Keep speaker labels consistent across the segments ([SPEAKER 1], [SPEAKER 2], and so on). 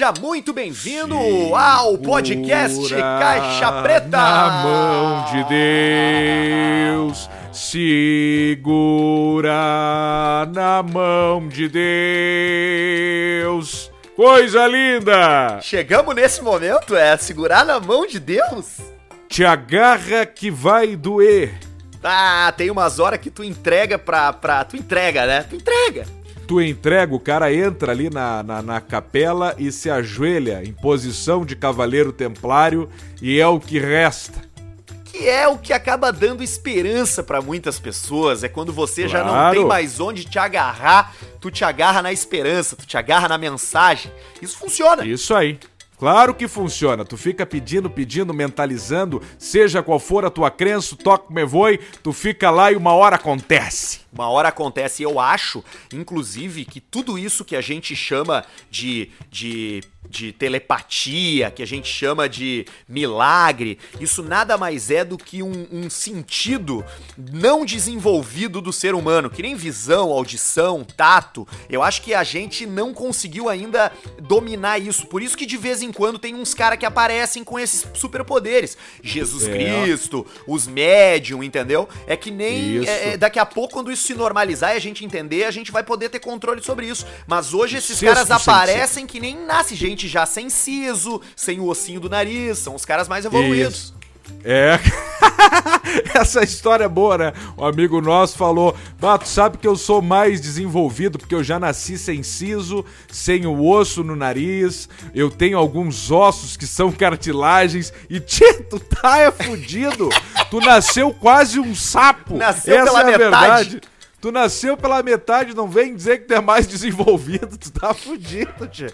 [SPEAKER 1] Seja muito bem-vindo ao podcast Caixa Preta.
[SPEAKER 2] Na mão de Deus, segura na mão de Deus. Coisa linda!
[SPEAKER 1] Chegamos nesse momento, é segurar na mão de Deus?
[SPEAKER 2] Te agarra que vai doer.
[SPEAKER 1] Ah, tem umas horas que tu entrega pra, pra. Tu entrega, né? Tu entrega.
[SPEAKER 2] Tu entrega, o cara entra ali na, na, na capela e se ajoelha em posição de cavaleiro templário e é o que resta.
[SPEAKER 1] Que é o que acaba dando esperança pra muitas pessoas. É quando você já não
[SPEAKER 2] Claro.
[SPEAKER 1] tem mais onde te agarrar, tu te agarra na esperança, tu te agarra na mensagem. Isso funciona.
[SPEAKER 2] Isso aí. Claro que funciona. Tu fica pedindo, pedindo, mentalizando, seja qual for a tua crença, toque me voe, tu fica lá e uma hora acontece.
[SPEAKER 1] Uma hora acontece, eu acho, inclusive, que tudo isso que a gente chama de, de, de telepatia, que a gente chama de milagre, isso nada mais é do que um, um sentido não desenvolvido do ser humano, que nem visão, audição, tato. Eu acho que a gente não conseguiu ainda dominar isso. Por isso que de vez em quando tem uns caras que aparecem com esses superpoderes. Jesus
[SPEAKER 2] É.
[SPEAKER 1] Cristo, os médium, entendeu? É que nem é, é, daqui a pouco, quando isso se normalizar e a gente entender, a gente vai poder ter controle sobre isso. Mas hoje esses
[SPEAKER 2] Sexto
[SPEAKER 1] caras
[SPEAKER 2] sentido.
[SPEAKER 1] aparecem que nem nasce gente já sem siso, sem o ossinho do nariz, são os caras mais evoluídos.
[SPEAKER 2] É. Essa história é boa, né? Um amigo nosso falou: Bato, sabe que eu sou mais desenvolvido porque eu já nasci sem siso, sem o osso no nariz, eu tenho alguns ossos que são cartilagens e tu tá é fudido. Tu nasceu quase um sapo.
[SPEAKER 1] Nasceu
[SPEAKER 2] Essa
[SPEAKER 1] pela
[SPEAKER 2] é a
[SPEAKER 1] metade.
[SPEAKER 2] verdade. Tu nasceu pela metade, não vem dizer que tu é mais desenvolvido, tu tá fudido, tchê.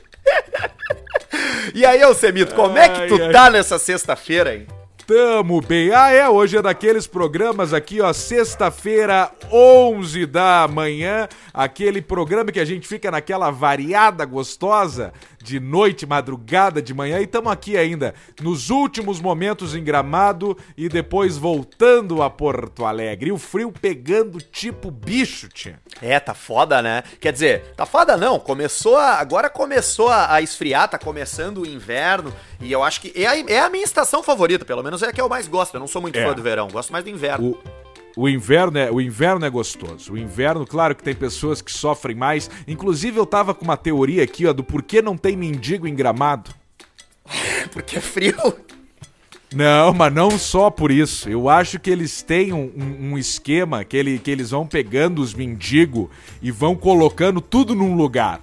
[SPEAKER 1] E aí, Alcemito, como é que
[SPEAKER 2] Ai,
[SPEAKER 1] tu
[SPEAKER 2] ai.
[SPEAKER 1] tá nessa sexta-feira, hein?
[SPEAKER 2] Tamo bem. Ah, é, hoje é daqueles programas aqui, ó, sexta-feira, 11 da manhã, aquele programa que a gente fica naquela variada gostosa de noite, madrugada, de manhã, e tamo aqui ainda nos últimos momentos em Gramado e depois voltando a Porto Alegre. E o frio pegando tipo bicho, tia.
[SPEAKER 1] É, tá foda, né? Quer dizer, tá foda não, começou a, agora começou a, a esfriar, tá começando o inverno, e eu acho que é a, é a minha estação favorita, pelo menos é a que eu mais gosto, eu não sou muito
[SPEAKER 2] É.
[SPEAKER 1] fã do verão, gosto mais do inverno.
[SPEAKER 2] O, o inverno é, o inverno é gostoso. O inverno, claro que tem pessoas que sofrem mais. Inclusive, eu tava com uma teoria aqui, ó, do porquê não tem mendigo em gramado.
[SPEAKER 1] Porque é frio.
[SPEAKER 2] Não, mas não só por isso. Eu acho que eles têm um, um- um esquema que, ele, que eles vão pegando os mendigos e vão colocando tudo num lugar.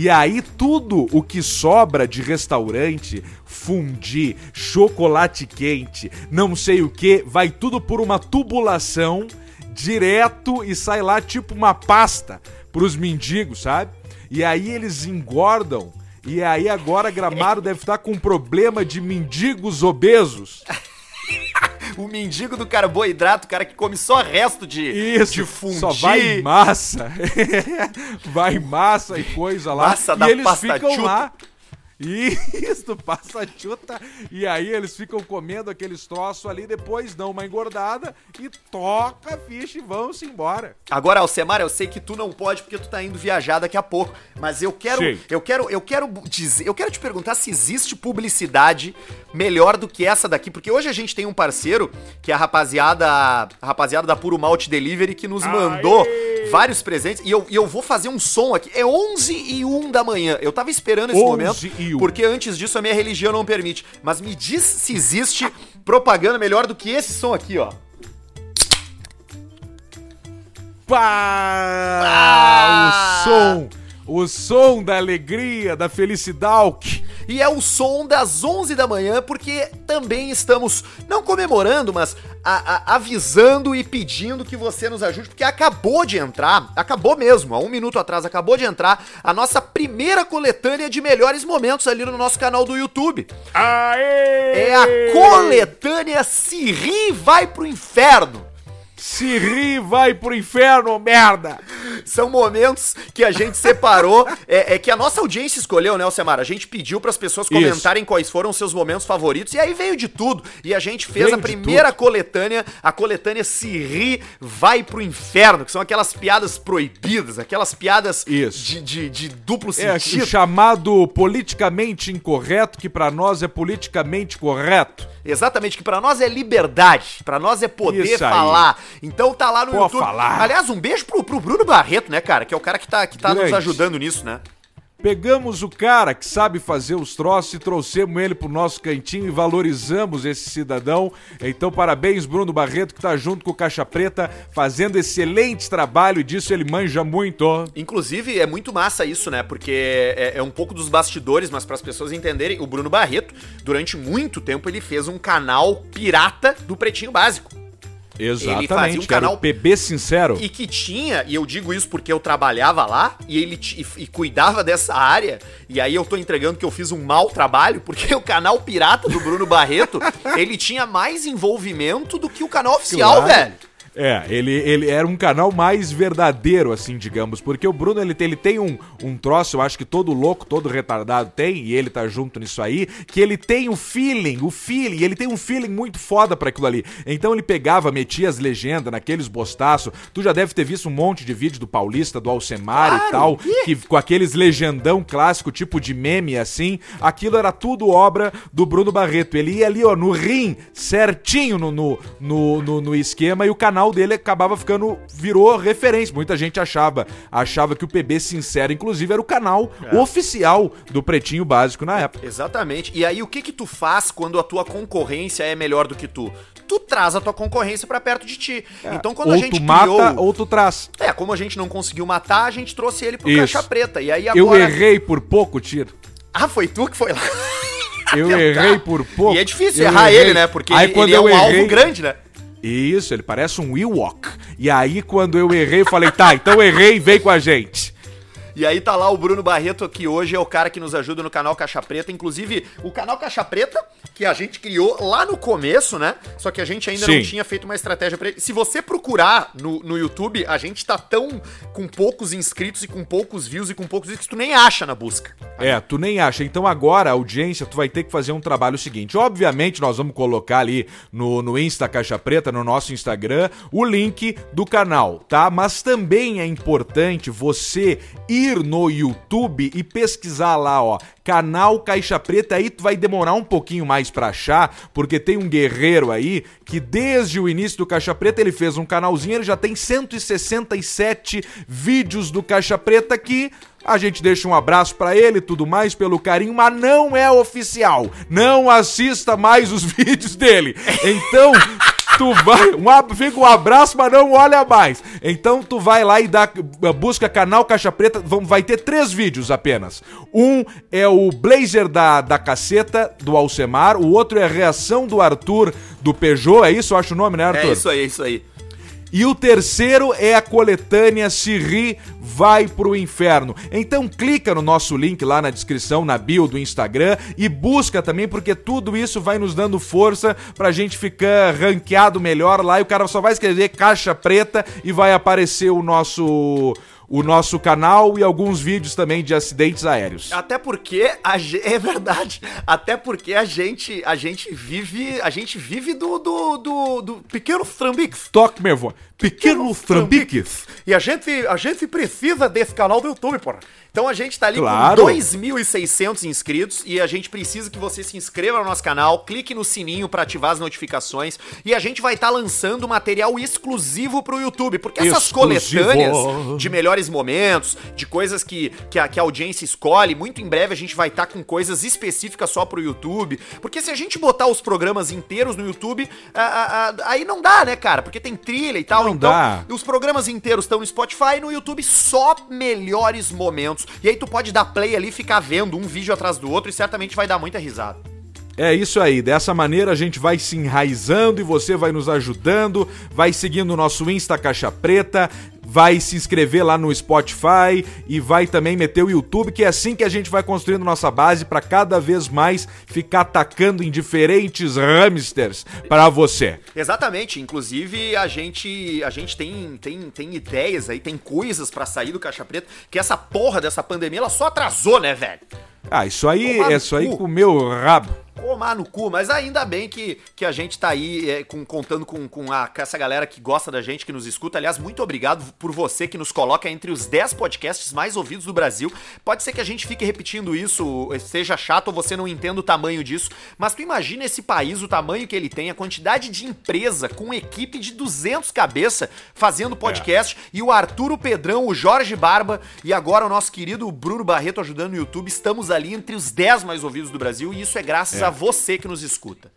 [SPEAKER 2] E aí tudo o que sobra de restaurante, fundi, chocolate quente, não sei o que, vai tudo por uma tubulação direto e sai lá tipo uma pasta pros mendigos, sabe? E aí eles engordam. E aí agora Gramado deve estar com um problema de mendigos obesos.
[SPEAKER 1] O mendigo do carboidrato, o cara que come só resto de,
[SPEAKER 2] Isso,
[SPEAKER 1] de fundi.
[SPEAKER 2] só vai massa. vai massa e coisa lá.
[SPEAKER 1] Massa
[SPEAKER 2] e
[SPEAKER 1] da
[SPEAKER 2] eles
[SPEAKER 1] pasta
[SPEAKER 2] ficam
[SPEAKER 1] chuta.
[SPEAKER 2] lá. Isso, passa chuta. E aí eles ficam comendo aqueles troços ali, depois dão uma engordada e toca a ficha e vão-se embora.
[SPEAKER 1] Agora, Alcemar, eu sei que tu não pode porque tu tá indo viajar daqui a pouco, mas eu quero,
[SPEAKER 2] Sim.
[SPEAKER 1] eu quero, eu quero dizer, eu quero te perguntar se existe publicidade melhor do que essa daqui, porque hoje a gente tem um parceiro que é a rapaziada, a rapaziada da Puro Malte Delivery que nos mandou vários presentes e eu, e eu vou fazer um som aqui. É 11 e 1 da manhã. Eu tava esperando esse
[SPEAKER 2] 11
[SPEAKER 1] momento
[SPEAKER 2] e 1.
[SPEAKER 1] porque antes disso a minha religião não permite, mas me diz se existe propaganda melhor do que esse som aqui, ó.
[SPEAKER 2] Pá!
[SPEAKER 1] Ah!
[SPEAKER 2] O som! O som da alegria, da felicidade.
[SPEAKER 1] E é o som das 11 da manhã, porque também estamos, não comemorando, mas a- a- avisando e pedindo que você nos ajude, porque acabou de entrar, acabou mesmo, há um minuto atrás, acabou de entrar a nossa primeira coletânea de melhores momentos ali no nosso canal do YouTube.
[SPEAKER 2] Aê!
[SPEAKER 1] É a coletânea Se Ri Vai Pro Inferno.
[SPEAKER 2] Se ri, vai pro inferno, merda!
[SPEAKER 1] São momentos que a gente separou, é, é que a nossa audiência escolheu, né, Alcemar? A gente pediu para as pessoas comentarem Isso. quais foram os seus momentos favoritos e aí veio de tudo. E a gente fez veio a primeira coletânea, a coletânea Se Ri, Vai pro Inferno, que são aquelas piadas proibidas, aquelas piadas de, de, de, duplo é, sentido.
[SPEAKER 2] É, chamado politicamente incorreto, que para nós é politicamente correto.
[SPEAKER 1] Exatamente, que para nós é liberdade, para nós é poder falar. Então tá lá no Pô, YouTube. Falar. Aliás, um beijo pro, pro Bruno Barreto, né, cara? Que é o cara que tá, que tá nos ajudando nisso, né?
[SPEAKER 2] Pegamos o cara que sabe fazer os troços e trouxemos ele pro nosso cantinho e valorizamos esse cidadão. Então, parabéns, Bruno Barreto, que tá junto com o Caixa Preta, fazendo excelente trabalho e disso ele manja muito.
[SPEAKER 1] Inclusive, é muito massa isso, né? Porque é, é um pouco dos bastidores, mas para as pessoas entenderem, o Bruno Barreto, durante muito tempo, ele fez um canal pirata do Pretinho Básico.
[SPEAKER 2] Exatamente, ele fazia um canal PB sincero.
[SPEAKER 1] E que tinha, e eu digo isso porque eu trabalhava lá e ele e, e, cuidava dessa área. E aí eu tô entregando que eu fiz um mau trabalho, porque o canal pirata do Bruno Barreto, ele tinha mais envolvimento do que o canal oficial, claro. velho.
[SPEAKER 2] É, ele, ele era um canal mais verdadeiro, assim, digamos. Porque o Bruno, ele, ele tem um, um troço, eu acho que todo louco, todo retardado tem, e ele tá junto nisso aí, que ele tem o feeling, o feeling, ele tem um feeling muito foda para aquilo ali. Então ele pegava, metia as legendas naqueles bostaços. Tu já deve ter visto um monte de vídeo do Paulista, do Alcemar claro. e tal, que, com aqueles legendão clássico, tipo de meme assim. Aquilo era tudo obra do Bruno Barreto. Ele ia ali, ó, no rim, certinho no, no, no, no, no esquema, e o canal canal dele acabava ficando virou referência. Muita gente achava, achava que o PB Sincero inclusive era o canal é. oficial do Pretinho Básico na época.
[SPEAKER 1] Exatamente. E aí o que que tu faz quando a tua concorrência é melhor do que tu? Tu traz a tua concorrência para perto de ti. É. Então quando
[SPEAKER 2] ou
[SPEAKER 1] a gente
[SPEAKER 2] tu mata criou... ou tu traz.
[SPEAKER 1] É, como a gente não conseguiu matar, a gente trouxe ele pro Isso. caixa preta. E aí
[SPEAKER 2] agora Eu errei por pouco tiro.
[SPEAKER 1] Ah, foi tu que foi lá.
[SPEAKER 2] Eu errei por pouco.
[SPEAKER 1] E é difícil eu errar errei. ele, né? Porque aí, ele, quando ele é um errei... alvo grande, né?
[SPEAKER 2] Isso, ele parece um Ewok. E aí, quando eu errei, eu falei, tá, então errei, vem com a gente.
[SPEAKER 1] E aí tá lá o Bruno Barreto, que hoje é o cara que nos ajuda no canal Caixa Preta. Inclusive, o canal Caixa Preta, que a gente criou lá no começo, né? Só que a gente ainda Sim. não tinha feito uma estratégia pra ele. Se você procurar no, no YouTube, a gente tá tão com poucos inscritos e com poucos views e com poucos views que tu nem acha na busca.
[SPEAKER 2] É, tu nem acha. Então agora, audiência, tu vai ter que fazer um trabalho seguinte. Obviamente, nós vamos colocar ali no, no Insta Caixa Preta, no nosso Instagram, o link do canal, tá? Mas também é importante você ir ir no YouTube e pesquisar lá, ó, canal Caixa Preta, aí tu vai demorar um pouquinho mais para achar, porque tem um guerreiro aí que desde o início do Caixa Preta ele fez um canalzinho, ele já tem 167 vídeos do Caixa Preta que a gente deixa um abraço para ele, tudo mais, pelo carinho, mas não é oficial. Não assista mais os vídeos dele. Então, tu vai, um, fica um abraço, mas não olha mais. Então tu vai lá e dá, busca canal Caixa Preta, vai ter três vídeos apenas. Um é o Blazer da, da caceta, do Alcemar, o outro é a reação do Arthur do Peugeot, é isso? Eu acho o nome, né, Arthur?
[SPEAKER 1] É isso aí, é isso aí.
[SPEAKER 2] E o terceiro é a coletânea Se Ri, Vai Pro Inferno. Então clica no nosso link lá na descrição, na bio do Instagram e busca também, porque tudo isso vai nos dando força pra gente ficar ranqueado melhor lá e o cara só vai escrever caixa preta e vai aparecer o nosso o nosso canal e alguns vídeos também de acidentes aéreos.
[SPEAKER 1] Até porque a, é verdade, até porque a gente a gente vive a gente vive do do, do, do pequenos trambiques.
[SPEAKER 2] Toque meu avô. Pequenos trambiques.
[SPEAKER 1] E a gente a gente precisa desse canal do YouTube, porra. Então a gente tá ali claro. com 2.600 inscritos e a gente precisa que você se inscreva no nosso canal, clique no sininho para ativar as notificações e a gente vai estar tá lançando material exclusivo pro YouTube, porque essas Exclusivo. coletâneas de melhores momentos, de coisas que, que, a, que a audiência escolhe, muito em breve a gente vai estar tá com coisas específicas só pro YouTube, porque se a gente botar os programas inteiros no YouTube, a, a, aí não dá, né, cara? Porque tem trilha e tal,
[SPEAKER 2] não então dá.
[SPEAKER 1] os programas inteiros estão no Spotify e no YouTube só melhores momentos. E aí tu pode dar play ali, ficar vendo um vídeo atrás do outro e certamente vai dar muita risada.
[SPEAKER 2] É isso aí, dessa maneira a gente vai se enraizando e você vai nos ajudando, vai seguindo o nosso Insta Caixa Preta, vai se inscrever lá no Spotify e vai também meter o YouTube, que é assim que a gente vai construindo nossa base para cada vez mais ficar atacando em diferentes hamsters para você.
[SPEAKER 1] Exatamente, inclusive a gente a gente tem tem, tem ideias aí, tem coisas para sair do Caixa Preta, que essa porra dessa pandemia ela só atrasou, né, velho?
[SPEAKER 2] Ah, isso aí, é isso aí com o meu rabo.
[SPEAKER 1] Tomar no cu, mas ainda bem que, que a gente tá aí é, com, contando com, com, a, com essa galera que gosta da gente, que nos escuta. Aliás, muito obrigado por você que nos coloca entre os 10 podcasts mais ouvidos do Brasil. Pode ser que a gente fique repetindo isso, seja chato ou você não entenda o tamanho disso, mas tu imagina esse país, o tamanho que ele tem, a quantidade de empresa com equipe de 200 cabeça fazendo podcast é. e o Arturo Pedrão, o Jorge Barba e agora o nosso querido Bruno Barreto ajudando no YouTube. Estamos ali entre os 10 mais ouvidos do Brasil e isso é graças é. a você que nos escuta.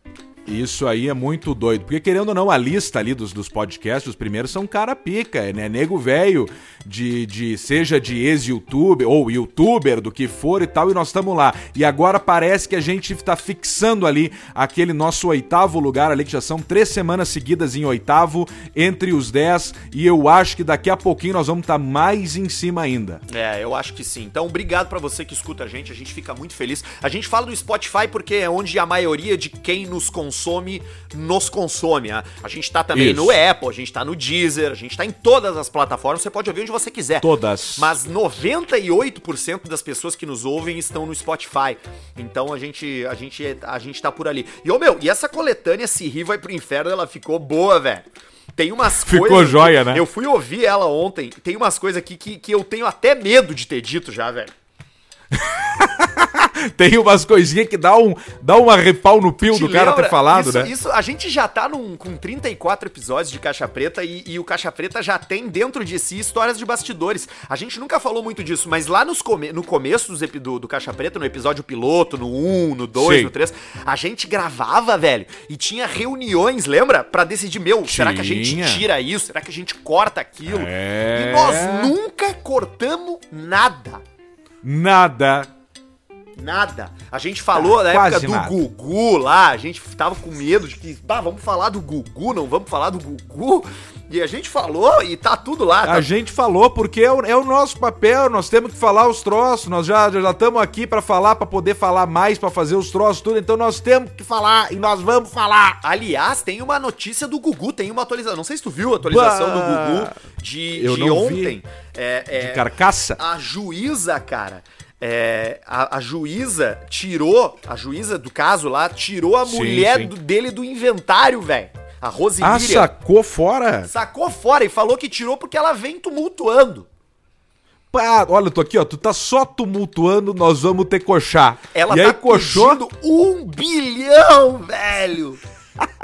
[SPEAKER 2] Isso aí é muito doido. Porque, querendo ou não, a lista ali dos, dos podcasts, os primeiros são cara pica, né? Nego velho, de, de seja de ex-youtuber ou youtuber, do que for e tal, e nós estamos lá. E agora parece que a gente está fixando ali aquele nosso oitavo lugar ali, que já são três semanas seguidas em oitavo, entre os dez, e eu acho que daqui a pouquinho nós vamos estar tá mais em cima ainda.
[SPEAKER 1] É, eu acho que sim. Então, obrigado para você que escuta a gente, a gente fica muito feliz. A gente fala do Spotify porque é onde a maioria de quem nos consome, nos consome. A, a gente tá também Isso. no Apple, a gente tá no Deezer, a gente tá em todas as plataformas, você pode ouvir onde você quiser.
[SPEAKER 2] Todas.
[SPEAKER 1] Mas 98% das pessoas que nos ouvem estão no Spotify. Então a gente, a gente, a gente tá por ali. E, ô meu, e essa coletânea Se Rir Vai Pro Inferno, ela ficou boa, velho. Tem umas
[SPEAKER 2] Ficou coisas. Ficou joia, né?
[SPEAKER 1] Eu fui ouvir ela ontem. Tem umas coisas aqui que, que eu tenho até medo de ter dito já, velho.
[SPEAKER 2] Tem umas coisinhas que dá um, dá um arrepau no pio do cara ter falado,
[SPEAKER 1] isso,
[SPEAKER 2] né?
[SPEAKER 1] Isso, a gente já tá num, com 34 episódios de Caixa Preta e, e, o Caixa Preta já tem dentro de si histórias de bastidores. A gente nunca falou muito disso, mas lá nos come, no começo dos, do, do Caixa Preta, no episódio piloto, no 1, no 2, Sim. no 3, a gente gravava, velho, e tinha reuniões, lembra? para decidir, meu, tinha. será que a gente tira isso? Será que a gente corta aquilo? É... E nós nunca cortamos nada.
[SPEAKER 2] Nada.
[SPEAKER 1] Nada. A gente falou ah, na época do nada. Gugu lá, a gente tava com medo de que, bah, vamos falar do Gugu, não vamos falar do Gugu. E a gente falou e tá tudo lá. Tá...
[SPEAKER 2] A gente falou porque é o, é o, nosso papel, nós temos que falar os troços, nós já estamos aqui para falar, para poder falar mais, para fazer os troços, tudo, então nós temos que falar e nós vamos falar.
[SPEAKER 1] Aliás, tem uma notícia do Gugu, tem uma atualização, não sei se tu viu a atualização bah, do Gugu de, de ontem.
[SPEAKER 2] É, é, de carcaça?
[SPEAKER 1] A juíza, cara, é, a, a, juíza tirou, a juíza do caso lá, tirou a sim, mulher sim. Do, dele do inventário, velho. A Rose
[SPEAKER 2] Ah, sacou fora?
[SPEAKER 1] Sacou fora e falou que tirou porque ela vem tumultuando.
[SPEAKER 2] Pá, olha, eu tô aqui, ó. Tu tá só tumultuando, nós vamos ter coxar.
[SPEAKER 1] Ela e tá aí, coxou... um bilhão, velho!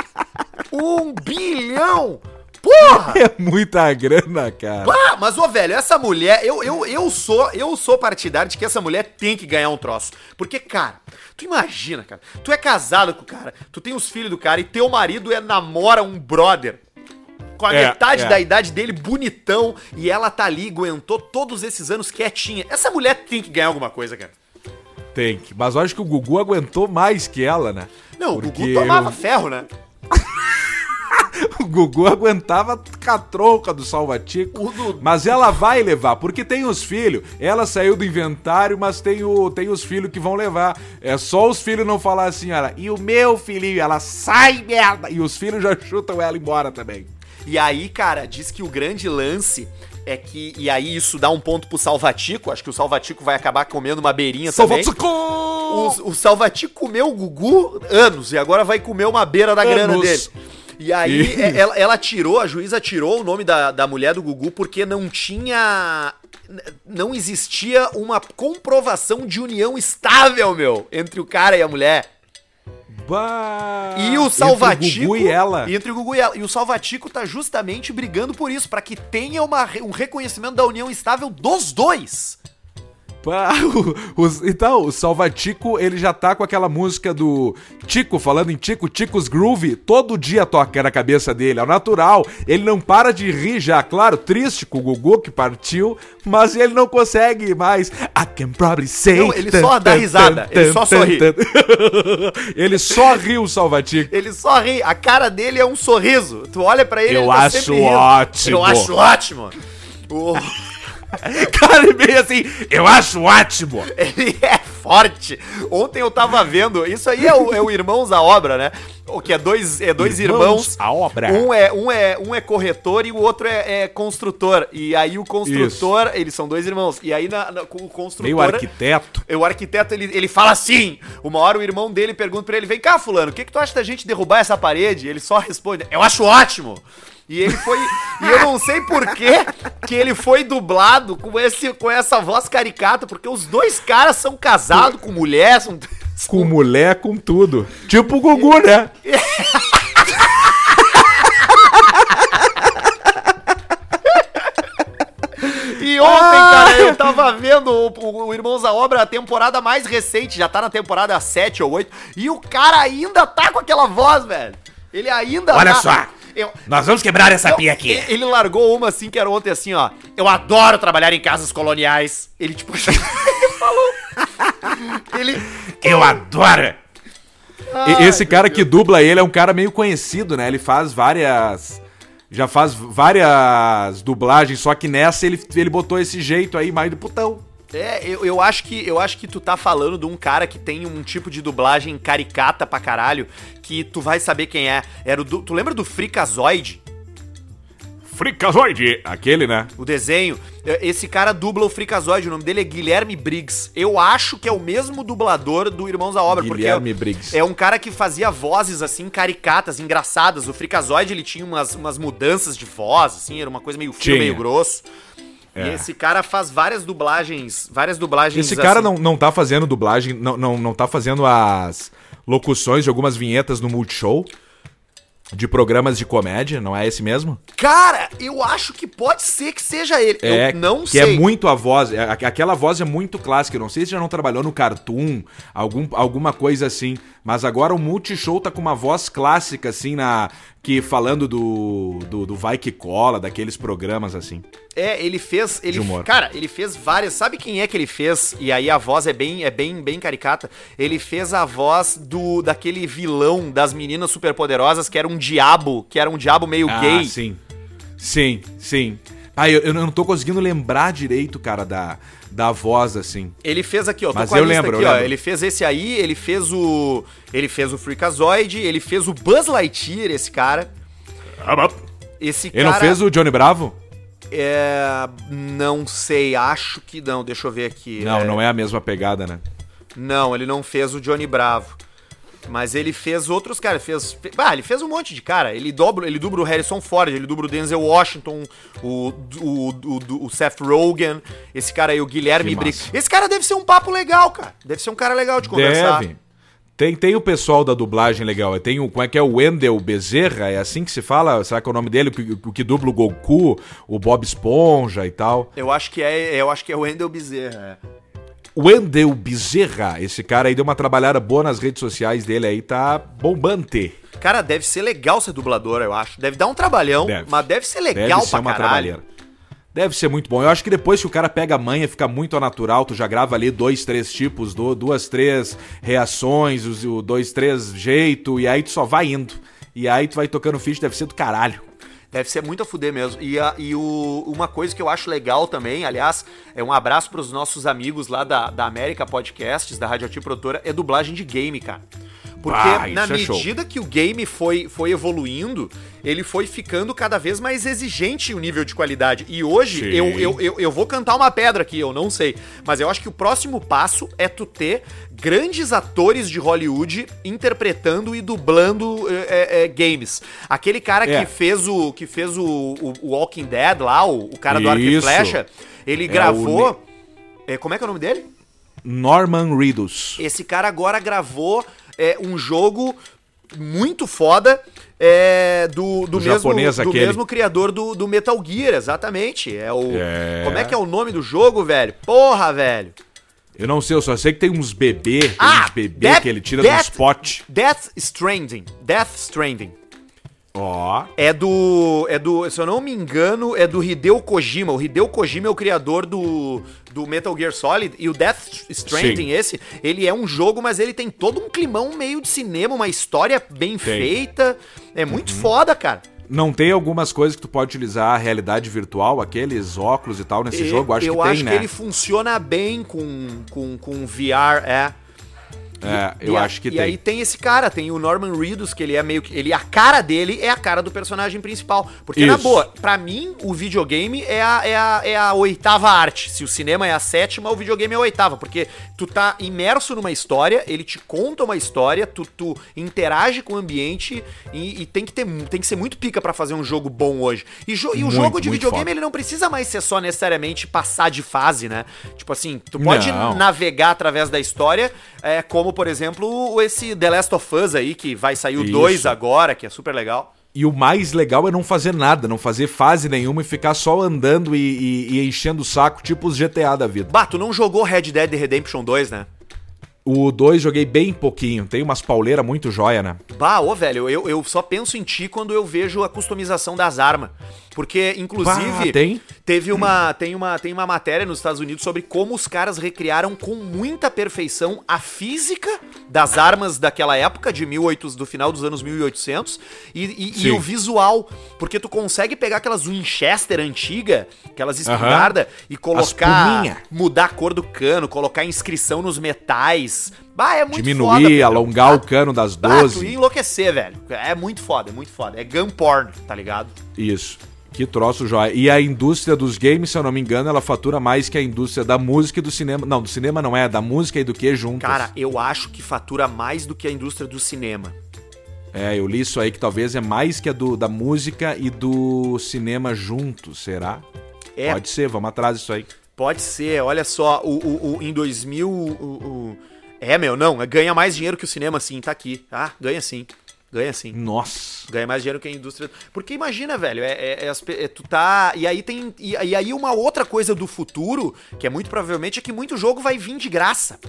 [SPEAKER 1] um bilhão! Porra!
[SPEAKER 2] É muita grana, cara.
[SPEAKER 1] Mas, ô, velho, essa mulher, eu, eu, eu sou eu sou partidário de que essa mulher tem que ganhar um troço. Porque, cara, tu imagina, cara, tu é casado com o cara, tu tem os filhos do cara e teu marido é namora um brother com a é, metade é. da idade dele, bonitão, e ela tá ali, aguentou todos esses anos quietinha. Essa mulher tem que ganhar alguma coisa, cara.
[SPEAKER 2] Tem que. Mas eu acho que o Gugu aguentou mais que ela, né?
[SPEAKER 1] Não, Porque o Gugu tomava eu... ferro, né?
[SPEAKER 2] o Gugu aguentava com a tronca do Salvatico. Mas ela vai levar, porque tem os filhos. Ela saiu do inventário, mas tem, o, tem os filhos que vão levar. É só os filhos não falar assim, ela. E o meu filhinho, ela sai merda. E os filhos já chutam ela embora também.
[SPEAKER 1] E aí, cara, diz que o grande lance é que. E aí isso dá um ponto pro Salvatico. Acho que o Salvatico vai acabar comendo uma beirinha Salvatico! também. O, o Salvatico comeu o Gugu anos e agora vai comer uma beira da anos. grana dele. E aí é, ela, ela, tirou, a juíza tirou o nome da, da mulher do Gugu porque não tinha. Não existia uma comprovação de união estável, meu, entre o cara e a mulher.
[SPEAKER 2] Bah,
[SPEAKER 1] e o Salvatico.
[SPEAKER 2] Entre o Gugu e ela.
[SPEAKER 1] Entre o Gugu e ela. E o Salvatico tá justamente brigando por isso, para que tenha uma, um reconhecimento da união estável dos dois.
[SPEAKER 2] O, então, o Salvatico, ele já tá com aquela música do Tico, falando em Tico, Ticos Groove, todo dia toca na cabeça dele, é o natural. Ele não para de rir já, claro, triste com o Gugu que partiu, mas ele não consegue mais. I can probably say. Não,
[SPEAKER 1] ele só dá risada, ele só sorri.
[SPEAKER 2] ele só ri o Salvatico.
[SPEAKER 1] Ele só ri, a cara dele é um sorriso. Tu olha para ele,
[SPEAKER 2] Eu ele tá acho ótimo.
[SPEAKER 1] Eu acho ótimo. O-
[SPEAKER 2] Cara, meio assim, eu acho ótimo.
[SPEAKER 1] Ele é forte. Ontem eu tava vendo. Isso aí é o, é o Irmãos à Obra, né? O que é dois, é dois
[SPEAKER 2] Irmãos
[SPEAKER 1] irmãos.
[SPEAKER 2] à Obra.
[SPEAKER 1] Um é, um, é, um é corretor e o outro é, é construtor. E aí o construtor. Eles são dois irmãos. E aí na, na- o construtor.
[SPEAKER 2] Meio arquiteto.
[SPEAKER 1] O arquiteto, ele, ele fala assim. Uma hora o irmão dele pergunta pra ele: Vem cá, Fulano, o que, que tu acha da gente derrubar essa parede? Ele só responde: Eu acho ótimo. E ele foi. e eu não sei por quê que ele foi dublado com, esse, com essa voz caricata, porque os dois caras são casados com mulher, são.
[SPEAKER 2] Com mulher, com tudo. Tipo o Gugu, né?
[SPEAKER 1] E ontem, cara, eu tava vendo o, o, o Irmãos à Obra, a temporada mais recente, já tá na temporada 7 ou 8, e o cara ainda tá com aquela voz, velho. Ele ainda
[SPEAKER 3] Olha
[SPEAKER 1] tá-
[SPEAKER 3] só.
[SPEAKER 1] Eu,
[SPEAKER 3] Nós vamos quebrar essa
[SPEAKER 1] Não,
[SPEAKER 3] pia aqui.
[SPEAKER 1] Ele, largou uma assim que era ontem assim, ó. Eu adoro trabalhar em casas coloniais. Ele tipo ele falou. Ele
[SPEAKER 3] Eu adoro.
[SPEAKER 2] E- Esse cara que dubla ele é um cara meio conhecido, né? Ele faz várias. Já faz várias dublagens, só que nessa ele, ele botou esse jeito aí mais do putão.
[SPEAKER 1] É, eu, eu acho que eu acho que tu tá falando de um cara que tem um tipo de dublagem caricata pra caralho, que tu vai saber quem é. Era o du- tu lembra do Freakazoid?
[SPEAKER 2] Fricazoide! Aquele, né?
[SPEAKER 1] O desenho. É, Esse cara dubla o Freakazoid, o nome dele é Guilherme Briggs. Eu acho que é o mesmo dublador do Irmãos à Obra,
[SPEAKER 2] Guilherme
[SPEAKER 1] porque
[SPEAKER 2] Briggs.
[SPEAKER 1] é um cara que fazia vozes assim caricatas, engraçadas. O Freakazoid ele tinha umas, umas mudanças de voz, assim, era uma coisa meio
[SPEAKER 2] Tinha.
[SPEAKER 1] meio grosso. E
[SPEAKER 2] É.
[SPEAKER 1] esse cara faz várias dublagens, várias dublagens
[SPEAKER 2] Esse cara
[SPEAKER 1] assim.
[SPEAKER 2] não, não tá fazendo dublagem, não, não, não tá fazendo as locuções de algumas vinhetas no Multishow de programas de comédia, não é esse mesmo?
[SPEAKER 1] Cara, eu acho que pode ser que seja ele.
[SPEAKER 2] É,
[SPEAKER 1] eu não
[SPEAKER 2] que
[SPEAKER 1] sei.
[SPEAKER 2] é muito a voz, é, aqu- aquela voz é muito clássica, eu não sei se já não trabalhou no Cartoon, algum, alguma coisa assim, mas agora o Multishow tá com uma voz clássica assim na que falando do do, do Vai que cola, daqueles programas assim.
[SPEAKER 1] É, ele fez, ele,
[SPEAKER 2] De humor.
[SPEAKER 1] cara, ele fez várias. Sabe quem é que ele fez? E aí a voz é bem, é bem, bem caricata. Ele fez a voz do daquele vilão das meninas superpoderosas que era um diabo, que era um diabo meio gay.
[SPEAKER 2] Ah, sim. Sim, sim. Ah, eu, eu não tô conseguindo lembrar direito, cara, da, da voz, assim.
[SPEAKER 1] Ele fez aqui, ó. Tô
[SPEAKER 2] Mas eu
[SPEAKER 1] lista
[SPEAKER 2] lembro,
[SPEAKER 1] aqui,
[SPEAKER 2] eu
[SPEAKER 1] ó.
[SPEAKER 2] lembro.
[SPEAKER 1] Ele fez esse aí, ele fez o. Ele fez o Freakazoid, ele fez o Buzz Lightyear, esse cara. Esse
[SPEAKER 2] Ele
[SPEAKER 1] cara.
[SPEAKER 2] não fez o Johnny Bravo?
[SPEAKER 1] É. Não sei, acho que não. Deixa eu ver aqui.
[SPEAKER 2] Não, não é a mesma pegada, né?
[SPEAKER 1] Não, ele não fez o Johnny Bravo. Mas ele fez outros caras, fez, fe- ah, ele fez um monte de cara. Ele dobra, ele dubra o Harrison Ford, ele dubra o Denzel Washington, o, o, o, o Seth Rogen, esse cara aí, o Guilherme Briggs. Esse cara deve ser um papo legal, cara. Deve ser um cara legal de conversar.
[SPEAKER 2] Deve. Tem, tem o pessoal da dublagem legal. Tem o. Como é que é? O Wendell Bezerra? É assim que se fala? Será que é o nome dele? O que, o que dubla o Goku, o Bob Esponja e tal.
[SPEAKER 1] Eu acho que é, eu acho que é o Wendell Bezerra. é.
[SPEAKER 2] Wendell Bezerra, esse cara aí deu uma trabalhada boa nas redes sociais dele aí, tá bombante.
[SPEAKER 1] Cara, deve ser legal ser dublador, eu acho. Deve dar um trabalhão,
[SPEAKER 2] Deve.
[SPEAKER 1] mas deve ser legal
[SPEAKER 2] Deve ser
[SPEAKER 1] pra
[SPEAKER 2] uma
[SPEAKER 1] caralho.
[SPEAKER 2] trabalheira. Deve ser muito bom. Eu acho que depois que o cara pega a manha, fica muito ao natural, tu já grava ali dois, três tipos, duas, três reações, o dois, três jeito, e aí tu só vai indo. E aí tu vai tocando ficha, deve ser do caralho.
[SPEAKER 1] Deve ser muito a fuder mesmo. E, a- e o- uma coisa que eu acho legal também, aliás, é um abraço pros nossos amigos lá da, da América Podcasts, da Radioati Produtora, é dublagem de game, cara. Porque
[SPEAKER 2] Ah,
[SPEAKER 1] na
[SPEAKER 2] é
[SPEAKER 1] medida que o game foi, foi evoluindo, ele foi ficando cada vez mais exigente o nível de qualidade. E hoje,
[SPEAKER 2] Sim.
[SPEAKER 1] eu, eu, eu, eu vou cantar uma pedra aqui, eu não sei. Mas eu acho que o próximo passo é tu ter grandes atores de Hollywood interpretando e dublando é, é, é, games. Aquele cara
[SPEAKER 2] É.
[SPEAKER 1] que fez o que fez o, o- o Walking Dead lá, o, o cara do arco e flecha, ele
[SPEAKER 2] É,
[SPEAKER 1] gravou... É, como é que é o nome dele?
[SPEAKER 2] Norman Reedus.
[SPEAKER 1] Esse cara agora gravou é, um jogo muito foda é, do, do,
[SPEAKER 2] Do
[SPEAKER 1] mesmo, do mesmo criador do, do Metal Gear, exatamente. É o.
[SPEAKER 2] É.
[SPEAKER 1] Como é que é o nome do jogo, velho? Porra, velho.
[SPEAKER 2] Eu não sei, eu só sei que tem uns bebê, tem
[SPEAKER 1] Ah,
[SPEAKER 2] uns bebê
[SPEAKER 1] Death-
[SPEAKER 2] que ele tira
[SPEAKER 1] Death-
[SPEAKER 2] dos potes.
[SPEAKER 1] Death Stranding. Death Stranding.
[SPEAKER 2] Ó.
[SPEAKER 1] É do. É do. Se eu não me engano, é do Hideo Kojima. O Hideo Kojima é o criador do, do Metal Gear Solid. E o Death Stranding,
[SPEAKER 2] Sim.
[SPEAKER 1] esse, ele é um jogo, mas ele tem todo um climão meio de cinema, uma história bem
[SPEAKER 2] Tem.
[SPEAKER 1] feita. É muito foda, cara.
[SPEAKER 2] Não tem algumas coisas que tu pode utilizar a realidade virtual, aqueles óculos e tal nesse jogo? Acho
[SPEAKER 1] eu
[SPEAKER 2] que tem,
[SPEAKER 1] acho
[SPEAKER 2] né?
[SPEAKER 1] que ele funciona bem com, com, com VR, é.
[SPEAKER 2] É, eu
[SPEAKER 1] E a-
[SPEAKER 2] acho que
[SPEAKER 1] e
[SPEAKER 2] tem.
[SPEAKER 1] aí tem esse cara, tem o Norman Reedus, que ele é meio que. Ele, a cara dele é a cara do personagem principal. Porque, na
[SPEAKER 2] Isso.
[SPEAKER 1] boa, pra mim, o videogame é a, é, a, é a oitava arte. Se o cinema é a sétima, o videogame é a oitava. Porque tu tá imerso numa história, ele te conta uma história, tu, tu interage com o ambiente e, e tem, que ter, tem que ser muito pica pra fazer um jogo bom hoje. E, jo- e o
[SPEAKER 2] Muito,
[SPEAKER 1] jogo de videogame,
[SPEAKER 2] foda.
[SPEAKER 1] ele não precisa mais ser só necessariamente passar de fase, né? Tipo assim, tu pode
[SPEAKER 2] Não.
[SPEAKER 1] navegar através da história, é, como, por exemplo, esse The Last of Us aí, que vai sair o
[SPEAKER 2] Isso.
[SPEAKER 1] 2 agora, que é super legal.
[SPEAKER 2] E o mais legal é não fazer nada, não fazer fase nenhuma e ficar só andando e, e- e enchendo o saco, tipo os GTA da vida.
[SPEAKER 1] Bah, tu não jogou Red Dead Redemption 2, né?
[SPEAKER 2] O 2 joguei bem pouquinho, tem umas pauleiras muito joia, né?
[SPEAKER 1] Bah, ô velho, eu, eu só penso em ti quando eu vejo a customização das armas. Porque, inclusive,
[SPEAKER 2] Bah, tem?
[SPEAKER 1] teve uma, tem, uma, tem uma matéria nos Estados Unidos sobre como os caras recriaram com muita perfeição a física das armas daquela época, de 1800, do final dos anos 1800, e, e- e o visual. Porque tu consegue pegar aquelas Winchester antiga, aquelas espingarda, e colocar. Mudar a cor do cano, colocar inscrição nos metais. Bah, é muito foda,
[SPEAKER 2] Diminuir,
[SPEAKER 1] velho.
[SPEAKER 2] alongar o cano das
[SPEAKER 1] Ah, tu
[SPEAKER 2] 12.
[SPEAKER 1] ia enlouquecer, velho. É muito foda, é muito foda. É gun porn, tá ligado?
[SPEAKER 2] Isso. Que troço joia. E a indústria dos games, se eu não me engano, ela fatura mais que a indústria da música e do cinema. Não, do cinema não é, da música e do que juntas.
[SPEAKER 1] Cara, eu acho que fatura mais do que a indústria do cinema.
[SPEAKER 2] É, eu li isso aí que talvez é mais que a do, da música e do cinema juntos, será?
[SPEAKER 1] É,
[SPEAKER 2] Pode ser, vamos atrás disso aí.
[SPEAKER 1] pode ser. Olha só, o, o, o- em 2000... O, o- é, meu, não. Ganha mais dinheiro que o cinema, sim. Tá aqui. Ah, ganha sim. Ganha sim.
[SPEAKER 2] Nossa.
[SPEAKER 1] Ganha mais dinheiro que a indústria. Porque imagina, velho, é, é- é as é tu tá. E aí tem. E, e aí uma outra coisa do futuro, que é muito provavelmente, é que muito jogo vai vir de graça.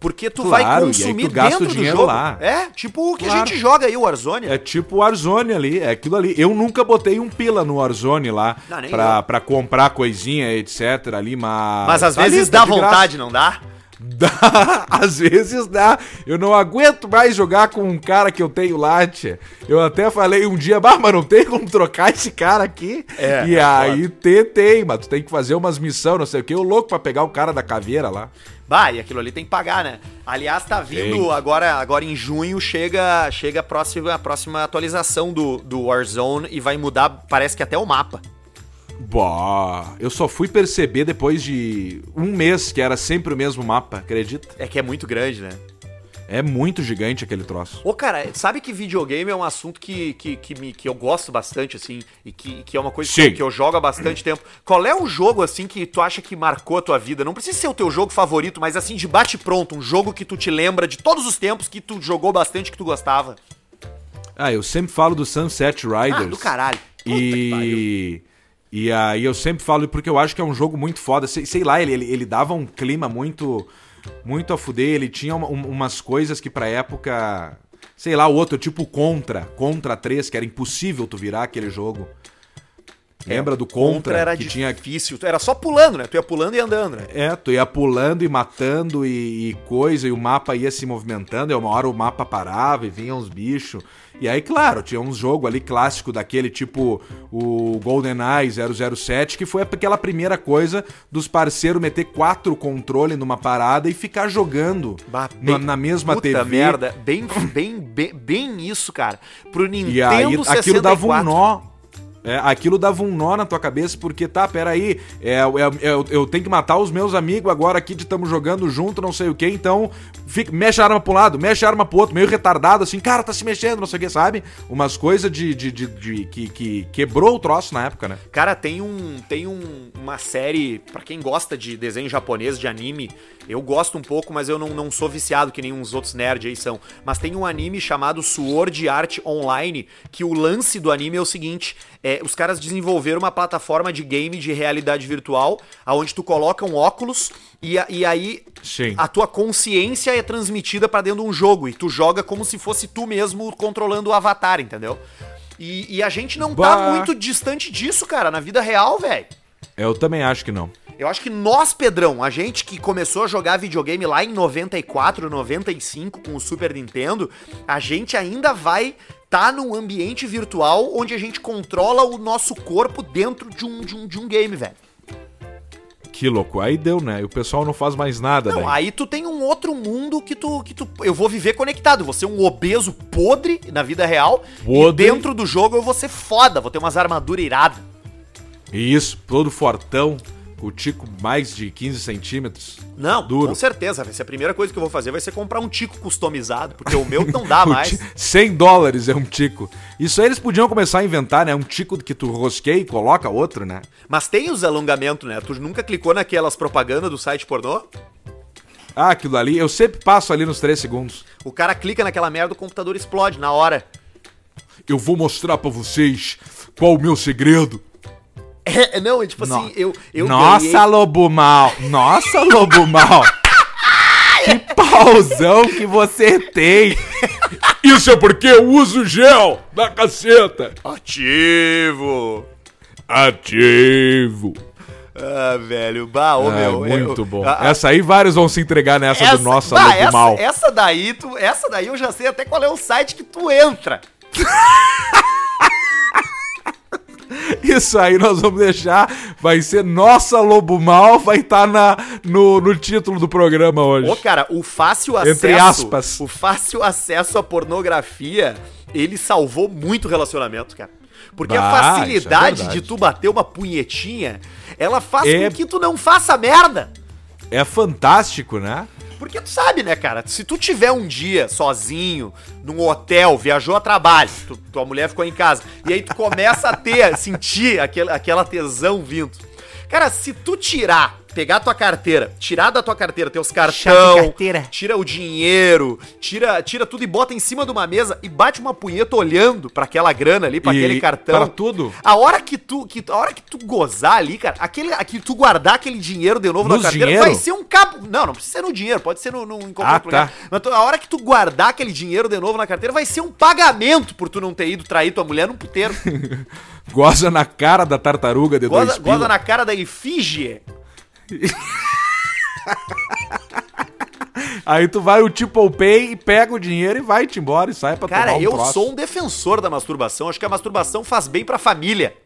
[SPEAKER 1] Porque tu vai
[SPEAKER 2] Claro, aí
[SPEAKER 1] consumir
[SPEAKER 2] tu
[SPEAKER 1] dentro do jogo.
[SPEAKER 2] lá.
[SPEAKER 1] É, tipo o que a
[SPEAKER 2] Claro.
[SPEAKER 1] gente joga aí, o Warzone.
[SPEAKER 2] É tipo o Warzone ali, é aquilo ali. Eu nunca botei um pila no Warzone lá
[SPEAKER 1] Não,
[SPEAKER 2] pra, pra comprar coisinha, etc. ali, mas.
[SPEAKER 1] Mas às
[SPEAKER 2] tá ali,
[SPEAKER 1] vezes
[SPEAKER 2] tá
[SPEAKER 1] dá vontade, não dá?
[SPEAKER 2] Dá, às vezes dá. Eu não aguento mais jogar com um cara que eu tenho lá, tia. Eu até falei um dia, bah, mas não tem como trocar esse cara aqui.
[SPEAKER 1] É,
[SPEAKER 2] e
[SPEAKER 1] é
[SPEAKER 2] aí tem, tem, mas tu tem que fazer umas missões, não sei o que. Eu louco pra pegar o cara da caveira lá.
[SPEAKER 1] Bah, e aquilo ali tem que pagar, né? Aliás, tá vindo agora, agora em junho, chega, chega a, próxima, a próxima atualização do, do Warzone e vai mudar, parece que até o mapa.
[SPEAKER 2] Bah, eu só fui perceber depois de um mês que era sempre o mesmo mapa, acredita?
[SPEAKER 1] É que é muito grande, né?
[SPEAKER 2] É muito gigante aquele troço.
[SPEAKER 1] Ô, cara, sabe que videogame é um assunto que, que, que, me, que eu gosto bastante, assim, e que, que é uma coisa que que eu jogo há bastante tempo. Qual é o jogo, assim, que tu acha que marcou a tua vida? Não precisa ser o teu jogo favorito, mas, assim, de bate-pronto, um jogo que tu te lembra de todos os tempos que tu jogou bastante, que tu gostava.
[SPEAKER 2] Ah, eu sempre falo do Sunset Riders.
[SPEAKER 1] Ah, do caralho. Puta.
[SPEAKER 2] E. E aí eu sempre falo porque eu acho que é um jogo muito foda. Sei, sei lá, ele, ele, ele dava um clima muito. Muito a fuder. Ele tinha uma- um- umas coisas que pra época. Sei lá, o outro, tipo Contra. Contra 3, que era impossível tu virar aquele jogo. Lembra do Contra?
[SPEAKER 1] É, era
[SPEAKER 2] que tinha
[SPEAKER 1] difícil. Era só pulando, né? Tu ia pulando e andando, né?
[SPEAKER 2] É, tu ia pulando e matando e, e coisa, e o mapa ia se movimentando, e uma hora o mapa parava e vinha uns bichos. E aí, claro, tinha uns jogo ali clássico daquele tipo o GoldenEye 007, que foi aquela primeira coisa dos parceiros meter quatro controle numa parada e ficar jogando
[SPEAKER 1] Bah,
[SPEAKER 2] na, na mesma
[SPEAKER 1] puta
[SPEAKER 2] TV.
[SPEAKER 1] merda. Bem, bem, bem, bem isso, cara. Pro Nintendo
[SPEAKER 2] E aí aquilo dava um
[SPEAKER 1] 64.
[SPEAKER 2] nó. É, aquilo dava um nó na tua cabeça, porque tá, peraí, é, é, eu, eu tenho que matar os meus amigos agora aqui de estamos jogando junto, não sei o que, então fica, mexe a arma pra um lado, mexe a arma pro outro, meio retardado, assim, cara, tá se mexendo, não sei o que, sabe? Umas coisas de, de, de, de- que, que quebrou o troço na época, né?
[SPEAKER 1] Cara, tem um tem um- uma série, pra quem gosta de desenho japonês, de anime, eu gosto um pouco, mas eu não, não sou viciado que nem uns outros nerds aí são. Mas tem um anime chamado Sword Art Online, que o lance do anime é o seguinte, é, os caras desenvolveram uma plataforma de game de realidade virtual, aonde tu coloca um óculos e, a- e aí
[SPEAKER 2] Sim.
[SPEAKER 1] a tua consciência é transmitida pra dentro de um jogo e tu joga como se fosse tu mesmo controlando o avatar, entendeu? E, e a gente não tá
[SPEAKER 2] Bah.
[SPEAKER 1] muito distante disso, cara, na vida real, velho.
[SPEAKER 2] Eu também acho que não.
[SPEAKER 1] Eu acho que nós, Pedrão, a gente que começou a jogar videogame lá em 94, 95 com o Super Nintendo, a gente ainda vai tá num ambiente virtual onde a gente controla o nosso corpo dentro de um, de um, de um game, velho.
[SPEAKER 2] Que louco. Aí deu, né? E o pessoal não faz mais nada,
[SPEAKER 1] Não,
[SPEAKER 2] daí.
[SPEAKER 1] aí tu tem um outro mundo que tu, que tu. Eu vou viver conectado. Vou ser um obeso podre na vida real.
[SPEAKER 2] Podre.
[SPEAKER 1] E dentro do jogo eu vou ser foda. Vou ter umas armaduras iradas.
[SPEAKER 2] Isso, todo fortão, o tico mais de 15 centímetros.
[SPEAKER 1] Não,
[SPEAKER 2] Duro.
[SPEAKER 1] com certeza. Vai ser a primeira coisa que eu vou fazer vai ser comprar um tico customizado. Porque o meu não dá mais.
[SPEAKER 2] ti- 100 dólares é um tico. Isso aí eles podiam começar a inventar, né? Um tico que tu rosqueia e coloca outro, né?
[SPEAKER 1] Mas tem os alongamentos, né? Tu nunca clicou naquelas propagandas do site pornô?
[SPEAKER 2] Ah, aquilo ali, eu sempre passo ali nos 3 segundos.
[SPEAKER 1] O cara clica naquela merda, o computador explode na hora.
[SPEAKER 2] Eu vou mostrar pra vocês qual o meu segredo.
[SPEAKER 1] É, não, é tipo
[SPEAKER 2] No-
[SPEAKER 1] assim, eu, eu
[SPEAKER 2] Nossa,
[SPEAKER 1] ganhei-
[SPEAKER 2] lobo mal! Nossa, lobo mal! Que pauzão que você tem! Isso é porque eu uso gel da caceta!
[SPEAKER 1] Ativo!
[SPEAKER 2] Ativo!
[SPEAKER 1] Ah, velho, bah, ô
[SPEAKER 2] é,
[SPEAKER 1] meu.
[SPEAKER 2] muito
[SPEAKER 1] eu-
[SPEAKER 2] bom.
[SPEAKER 1] a- a-
[SPEAKER 2] essa aí vários vão se entregar nessa do Nossa
[SPEAKER 1] bah,
[SPEAKER 2] Lobo
[SPEAKER 1] essa,
[SPEAKER 2] Mal.
[SPEAKER 1] essa daí, tu, essa daí eu já sei até qual é o site que tu entra.
[SPEAKER 2] Isso aí nós vamos deixar. Vai ser Nossa Lobo Mal, vai estar na no, no título do programa hoje.
[SPEAKER 1] Ô, cara, o fácil acesso.
[SPEAKER 2] Entre aspas.
[SPEAKER 1] O fácil acesso à pornografia, ele salvou muito relacionamento, cara. Porque a
[SPEAKER 2] Bah, isso é
[SPEAKER 1] facilidade
[SPEAKER 2] verdade.
[SPEAKER 1] de tu bater uma punhetinha, ela faz
[SPEAKER 2] É-
[SPEAKER 1] com que tu não faça merda.
[SPEAKER 2] É fantástico, né?
[SPEAKER 1] Porque tu sabe, né, cara? Se tu tiver um dia sozinho, num hotel, viajou a trabalho, tu- tua mulher ficou em casa, e aí tu começa a ter, sentir aquela, aquela tesão vindo. Cara, se tu tirar, pegar tua carteira, tirar da tua carteira teus cartão,
[SPEAKER 3] carteira.
[SPEAKER 1] tira o dinheiro, tira, tira tudo e bota em cima de uma mesa e bate uma punheta olhando pra aquela grana ali, pra
[SPEAKER 2] E
[SPEAKER 1] aquele cartão.
[SPEAKER 2] pra tudo.
[SPEAKER 1] A hora que tu, que, a hora que tu gozar ali, cara, aquele, que tu guardar aquele dinheiro de novo na
[SPEAKER 2] Nos
[SPEAKER 1] carteira,
[SPEAKER 2] dinheiro?
[SPEAKER 1] vai ser um cabo. Não, não precisa ser no dinheiro, pode ser no, no- em qualquer
[SPEAKER 2] Ah,
[SPEAKER 1] lugar.
[SPEAKER 2] tá.
[SPEAKER 1] Mas tu- a hora que tu guardar aquele dinheiro de novo na carteira, vai ser um pagamento por tu não ter ido trair tua mulher num puteiro.
[SPEAKER 2] Goza na cara da tartaruga de
[SPEAKER 1] goza,
[SPEAKER 2] dois
[SPEAKER 1] goza
[SPEAKER 2] pila.
[SPEAKER 1] na cara da efígie.
[SPEAKER 2] Aí tu vai o Triple Pay e pega o dinheiro e vai-te embora e sai pra
[SPEAKER 1] Cara,
[SPEAKER 2] tomar um
[SPEAKER 1] eu
[SPEAKER 2] troço.
[SPEAKER 1] sou um defensor da masturbação. Acho que a masturbação faz bem pra família.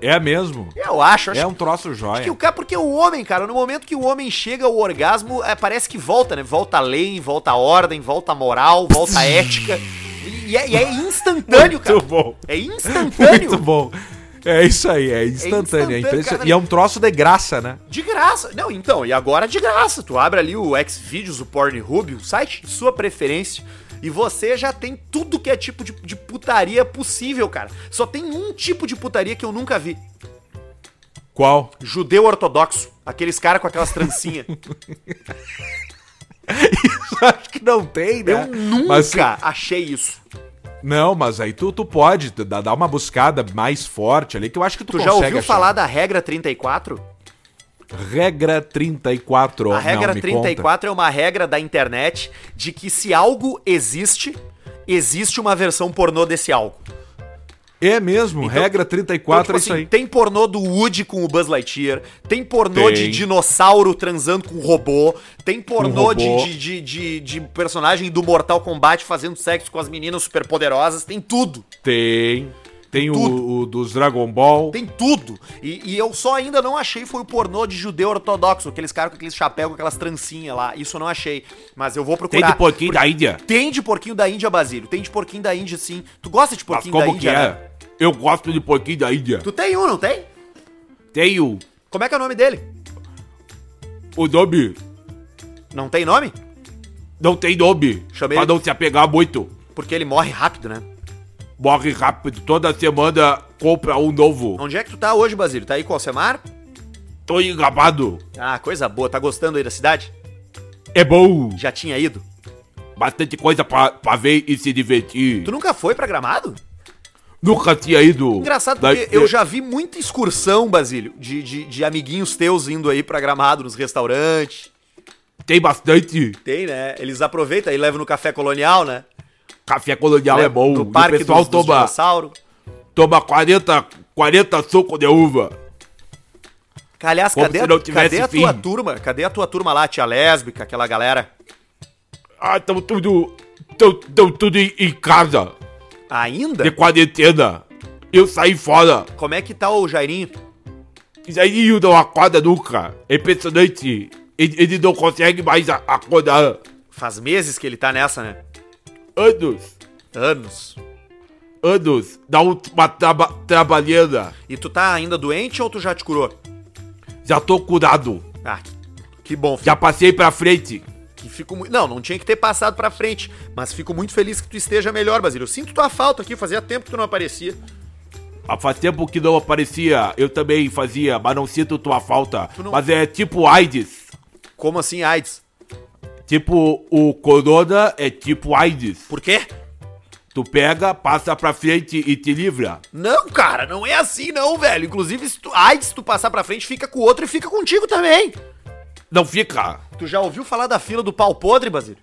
[SPEAKER 2] É mesmo.
[SPEAKER 1] Eu acho, acho
[SPEAKER 2] É um troço jóia.
[SPEAKER 1] que o cara, porque o homem, cara, no momento que o homem chega ao orgasmo, é, parece que volta, né? Volta a lei, volta a ordem, volta a moral, volta a ética. E, é, e é instantâneo, cara.
[SPEAKER 2] Muito bom.
[SPEAKER 1] É instantâneo.
[SPEAKER 2] Muito bom. É isso aí, é instantâneo. É
[SPEAKER 1] instantâneo, cara.
[SPEAKER 2] E é um troço de graça, né?
[SPEAKER 1] De graça. Não, então, e agora de graça. Tu abre ali o Xvideos, o Pornhub, o site de sua preferência, e você já tem tudo que é tipo de, de putaria possível, cara. Só tem um tipo de putaria que eu nunca vi.
[SPEAKER 2] Qual?
[SPEAKER 1] Judeu ortodoxo. Aqueles caras com aquelas trancinhas.
[SPEAKER 2] Acho que não tem, né?
[SPEAKER 1] Eu nunca
[SPEAKER 2] Mas,
[SPEAKER 1] achei isso.
[SPEAKER 2] Não, mas aí tu, tu pode tu dar uma buscada mais forte ali, que eu acho que tu,
[SPEAKER 1] Tu já
[SPEAKER 2] consegue
[SPEAKER 1] ouviu
[SPEAKER 2] achar.
[SPEAKER 1] falar da regra 34?
[SPEAKER 2] Regra 34.
[SPEAKER 1] A regra
[SPEAKER 2] não, me
[SPEAKER 1] 34 é uma regra da internet de que se algo existe, existe uma versão pornô desse algo.
[SPEAKER 2] É mesmo,
[SPEAKER 1] Então-
[SPEAKER 2] regra
[SPEAKER 1] Então,
[SPEAKER 2] 34
[SPEAKER 1] tipo
[SPEAKER 2] é isso
[SPEAKER 1] assim,
[SPEAKER 2] aí.
[SPEAKER 1] Tem pornô do Woody com o Buzz Lightyear, tem pornô
[SPEAKER 2] Tem.
[SPEAKER 1] de dinossauro transando com robô, tem pornô de,
[SPEAKER 2] robô.
[SPEAKER 1] de, de, de, de personagem do Mortal Kombat fazendo sexo com as meninas superpoderosas, tem tudo.
[SPEAKER 2] Tem. Tem o, o dos Dragon Ball.
[SPEAKER 1] Tem tudo. E, e eu só ainda não achei foi o pornô de judeu ortodoxo, aqueles caras com aqueles chapéu com aquelas trancinhas lá. Isso eu não achei. Mas eu vou
[SPEAKER 3] Tem
[SPEAKER 1] procurar.
[SPEAKER 3] de pouquinho da Índia.
[SPEAKER 1] Tem de porquinho da Índia, Basílio. Tem de porquinho da Índia, sim. Tu gosta de
[SPEAKER 3] Mas
[SPEAKER 1] porquinho da
[SPEAKER 3] como que
[SPEAKER 1] Índia, né?
[SPEAKER 3] é? Eu gosto de pouquinho da Índia.
[SPEAKER 1] Tu tem um, não tem?
[SPEAKER 3] Tenho
[SPEAKER 1] Como é que é o nome dele?
[SPEAKER 3] o nome.
[SPEAKER 1] Não tem nome?
[SPEAKER 3] Não tem nome.
[SPEAKER 1] Chamei
[SPEAKER 3] pra
[SPEAKER 1] ele-
[SPEAKER 3] não se apegar muito.
[SPEAKER 1] Porque ele morre rápido, né?
[SPEAKER 3] Morre rápido. Toda semana compra um novo.
[SPEAKER 1] Onde é que tu tá hoje, Basílio? Tá aí com o Alcemar?
[SPEAKER 3] Tô engabado.
[SPEAKER 1] Ah, coisa boa. Tá gostando aí da cidade?
[SPEAKER 3] É bom.
[SPEAKER 1] Já tinha ido?
[SPEAKER 3] Bastante coisa pra, pra ver e se divertir.
[SPEAKER 1] Tu nunca foi pra Gramado?
[SPEAKER 3] Nunca tinha ido.
[SPEAKER 1] Engraçado, porque eu já vi muita excursão, Basílio, de, de, de amiguinhos teus indo aí pra Gramado nos restaurantes.
[SPEAKER 3] Tem bastante.
[SPEAKER 1] Tem, né? Eles aproveitam e levam no café colonial, né?
[SPEAKER 3] Café colonial é bom. E
[SPEAKER 1] parque
[SPEAKER 3] o pessoal
[SPEAKER 1] dos,
[SPEAKER 3] toma,
[SPEAKER 1] dinossauros.
[SPEAKER 3] toma 40, 40 suco de uva.
[SPEAKER 1] Aliás,
[SPEAKER 3] Como
[SPEAKER 1] cadê, a- cadê a tua turma? Cadê a tua turma lá, tia lésbica, aquela galera?
[SPEAKER 3] Ah, tão tudo. Tão, tão tudo em, em casa,
[SPEAKER 1] Ainda?
[SPEAKER 3] de quarentena. Eu saí fora.
[SPEAKER 1] Como é que tá o Jairinho?
[SPEAKER 3] Aí não acorda nunca. É impressionante. Ele, ele não consegue mais acordar.
[SPEAKER 1] Faz meses que ele tá nessa, né?
[SPEAKER 3] Anos.
[SPEAKER 1] Anos.
[SPEAKER 3] Anos. Dá uma traba, trabalhando.
[SPEAKER 1] E tu tá ainda doente ou tu já te curou?
[SPEAKER 3] Já tô curado.
[SPEAKER 1] Ah, que- bom, filho.
[SPEAKER 3] Já passei pra frente.
[SPEAKER 1] Que fico muito. Não, não tinha que ter passado pra frente. Mas fico muito feliz que tu esteja melhor, Basílio. Eu sinto tua falta aqui, fazia tempo que tu não aparecia.
[SPEAKER 3] Ah, Faz tempo que não aparecia. Eu também fazia, mas não sinto tua falta.
[SPEAKER 1] Não-
[SPEAKER 3] Mas é tipo AIDS.
[SPEAKER 1] Como assim, AIDS?
[SPEAKER 3] Tipo, o corona é tipo AIDS.
[SPEAKER 1] Por quê?
[SPEAKER 3] Tu pega, passa pra frente e te livra.
[SPEAKER 1] Não, cara, não é assim não, velho. Inclusive, se tu, AIDS, se tu passar pra frente, fica com o outro e fica contigo também.
[SPEAKER 3] Não fica.
[SPEAKER 1] Tu já ouviu falar da fila do pau podre, Basílio?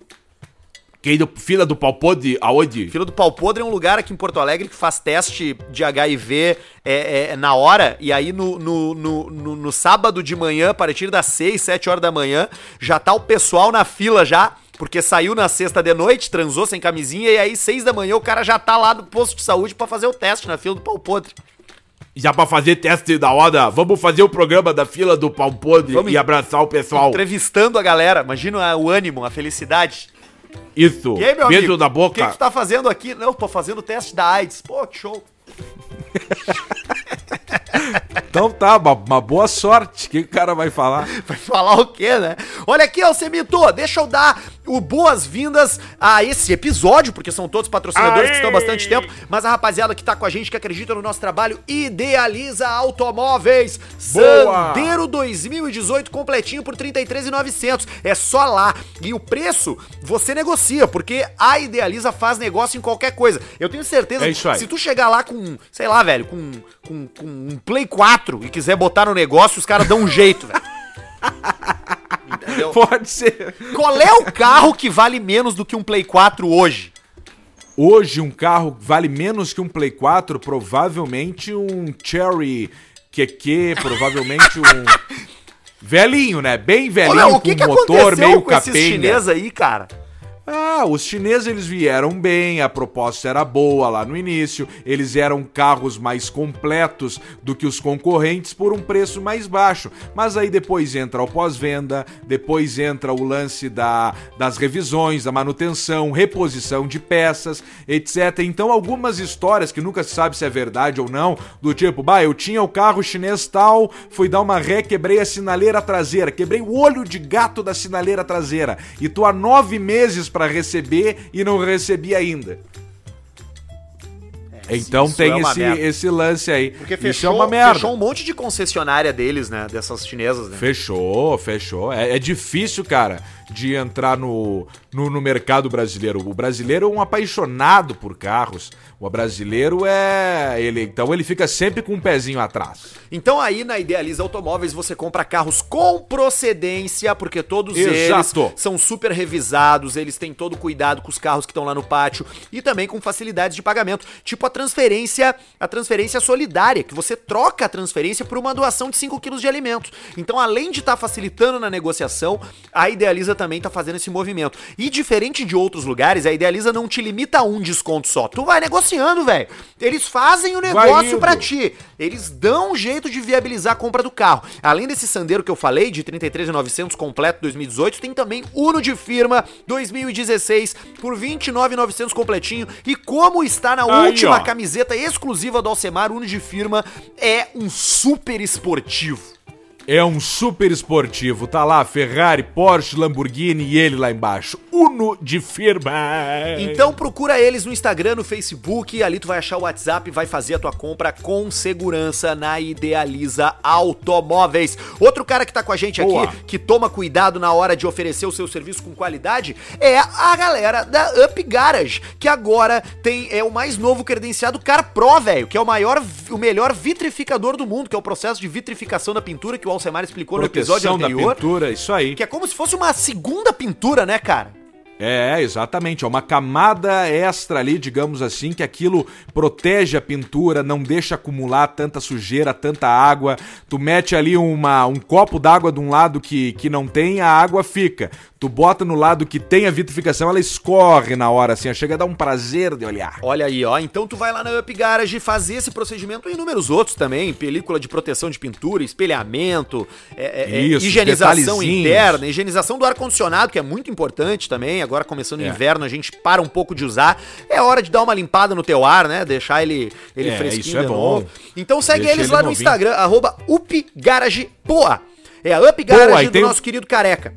[SPEAKER 3] Quem do, fila do pau podre, aonde?
[SPEAKER 1] Fila do Pau Podre é um lugar aqui em Porto Alegre que faz teste de HIV é, é, na hora. E aí no, no, no, no- no sábado de manhã, a partir das 6, 7 horas da manhã, já tá o pessoal na fila já. Porque saiu na sexta de noite, transou sem camisinha, e aí, seis da manhã, o cara já tá lá no posto de saúde pra fazer o teste na fila do pau podre.
[SPEAKER 3] Já pra fazer teste da hora, vamos fazer o programa da fila do pau podre
[SPEAKER 1] Vamos
[SPEAKER 3] e abraçar o pessoal.
[SPEAKER 1] Entrevistando a galera. Imagina o ânimo, a felicidade.
[SPEAKER 3] Isso.
[SPEAKER 1] E aí, meu
[SPEAKER 3] Beijo
[SPEAKER 1] amigo?
[SPEAKER 3] na
[SPEAKER 1] O que,
[SPEAKER 3] boca.
[SPEAKER 1] que tu tá fazendo aqui? Não, tô fazendo o teste da AIDS. Pô, que show.
[SPEAKER 2] Então tá, uma, uma boa sorte. O que o cara vai falar?
[SPEAKER 1] Vai falar o quê, né? Olha aqui, Alcemito, deixa eu dar o boas-vindas a esse episódio, porque são todos patrocinadores que estão há bastante tempo, mas a rapaziada que tá com a gente, que acredita no nosso trabalho, idealiza automóveis.
[SPEAKER 2] Boa!
[SPEAKER 1] Sandero 2018 completinho por 33,900. É só lá. E o preço você negocia, porque a Idealiza faz negócio em qualquer coisa. Eu tenho certeza
[SPEAKER 2] É isso aí.
[SPEAKER 1] se tu chegar lá com, sei lá, velho, com, com, com um Play 4 e quiser botar no negócio, os caras dão um jeito, velho. Entendeu?
[SPEAKER 2] Pode ser.
[SPEAKER 1] Qual é o carro que vale menos do que um Play 4 hoje?
[SPEAKER 2] Hoje um carro vale menos que um Play 4, provavelmente um Cherry QQ, provavelmente um velhinho, né? Bem velhinho
[SPEAKER 1] Olha, o
[SPEAKER 2] com
[SPEAKER 1] que, que
[SPEAKER 2] motor
[SPEAKER 1] aconteceu
[SPEAKER 2] meio
[SPEAKER 1] com esses
[SPEAKER 2] capenga.
[SPEAKER 1] chineses aí, cara?
[SPEAKER 2] Ah, os chineses eles vieram bem, a proposta era boa lá no início, eles eram carros mais completos do que os concorrentes por um preço mais baixo. Mas aí depois entra o pós-venda, depois entra o lance da, das revisões, da manutenção, reposição de peças, etc. Então algumas histórias que nunca se sabe se é verdade ou não, do tipo, bah, eu tinha o carro chinês tal, fui dar uma ré, quebrei a sinaleira traseira, quebrei o olho de gato da sinaleira traseira, e tô há nove meses pra receber e não recebi ainda. Então
[SPEAKER 1] isso
[SPEAKER 2] tem
[SPEAKER 1] é
[SPEAKER 2] esse,
[SPEAKER 1] merda.
[SPEAKER 2] esse lance aí.
[SPEAKER 1] Porque
[SPEAKER 2] Isso
[SPEAKER 1] fechou,
[SPEAKER 2] é uma merda.
[SPEAKER 1] fechou um monte de concessionária deles, né? Dessas chinesas, né?
[SPEAKER 2] Fechou, fechou. É, é difícil, cara, de entrar no, no, no mercado brasileiro. O brasileiro é um apaixonado por carros. O brasileiro é. Ele, então ele fica sempre com um pezinho atrás.
[SPEAKER 1] Então aí na Idealiza Automóveis você compra carros com procedência, porque todos
[SPEAKER 2] Exato.
[SPEAKER 1] eles são super revisados, eles têm todo o cuidado com os carros que estão lá no pátio e também com facilidades de pagamento, tipo a transferência, a transferência solidária, que você troca a transferência por uma doação de 5 quilos de alimentos. Então, além de estar facilitando na negociação, a Idealiza também tá fazendo esse movimento. E diferente de outros lugares, a Idealiza não te limita a um desconto só. Tu vai negociando, velho. Eles fazem o negócio pra ti. Eles dão um jeito de viabilizar a compra do carro. Além desse Sandero que eu falei, de 33.900 completo 2018, tem também Uno de firma 2016 por 29.900 completinho. E como está na
[SPEAKER 2] Aí,
[SPEAKER 1] última
[SPEAKER 2] ó.
[SPEAKER 1] camiseta exclusiva do Alcemar, Uno de firma é um super esportivo.
[SPEAKER 2] É um super esportivo. Tá lá Ferrari, Porsche, Lamborghini e ele lá embaixo. Uno de firma.
[SPEAKER 1] Então procura eles no Instagram, no Facebook, ali tu vai achar o WhatsApp e vai fazer a tua compra com segurança na Idealiza Automóveis. Outro cara que tá com a gente
[SPEAKER 2] Boa.
[SPEAKER 1] aqui, que toma cuidado na hora de oferecer o seu serviço com qualidade, é a galera da Up Garage, que agora tem é o mais novo credenciado Car Pro, velho, que é o maior o melhor vitrificador do mundo, que é o processo de vitrificação da pintura que o Alcemar explicou no episódio
[SPEAKER 2] Proteção da
[SPEAKER 1] anterior.
[SPEAKER 2] pintura, isso aí.
[SPEAKER 1] Que é como se fosse uma segunda pintura, né, cara?
[SPEAKER 2] É, exatamente. É uma camada extra ali, digamos assim, que aquilo protege a pintura, não deixa acumular tanta sujeira, tanta água. Tu mete ali uma, um copo d'água de um lado que, que não tem, a água fica. Tu bota no lado que tem a vitrificação, ela escorre na hora, assim, chega a dar um prazer de olhar.
[SPEAKER 1] Olha aí, ó. Então tu vai lá na Up Garage fazer esse procedimento e inúmeros outros também. Película de proteção de pintura, espelhamento, é, é, é,
[SPEAKER 2] Isso,
[SPEAKER 1] higienização interna, higienização do ar-condicionado, que é muito importante também. Agora começando o
[SPEAKER 2] É.
[SPEAKER 1] inverno, a gente para um pouco de usar. É hora de dar uma limpada no teu ar, né? Deixar ele, ele
[SPEAKER 2] É,
[SPEAKER 1] fresquinho
[SPEAKER 2] isso é
[SPEAKER 1] de
[SPEAKER 2] bom.
[SPEAKER 1] novo. Então segue
[SPEAKER 2] Deixa
[SPEAKER 1] eles
[SPEAKER 2] ele
[SPEAKER 1] lá no
[SPEAKER 2] novinho.
[SPEAKER 1] Instagram, arroba upgaragepoa. É a Up Garage
[SPEAKER 2] Poa, e
[SPEAKER 1] do
[SPEAKER 2] o-
[SPEAKER 1] nosso querido careca.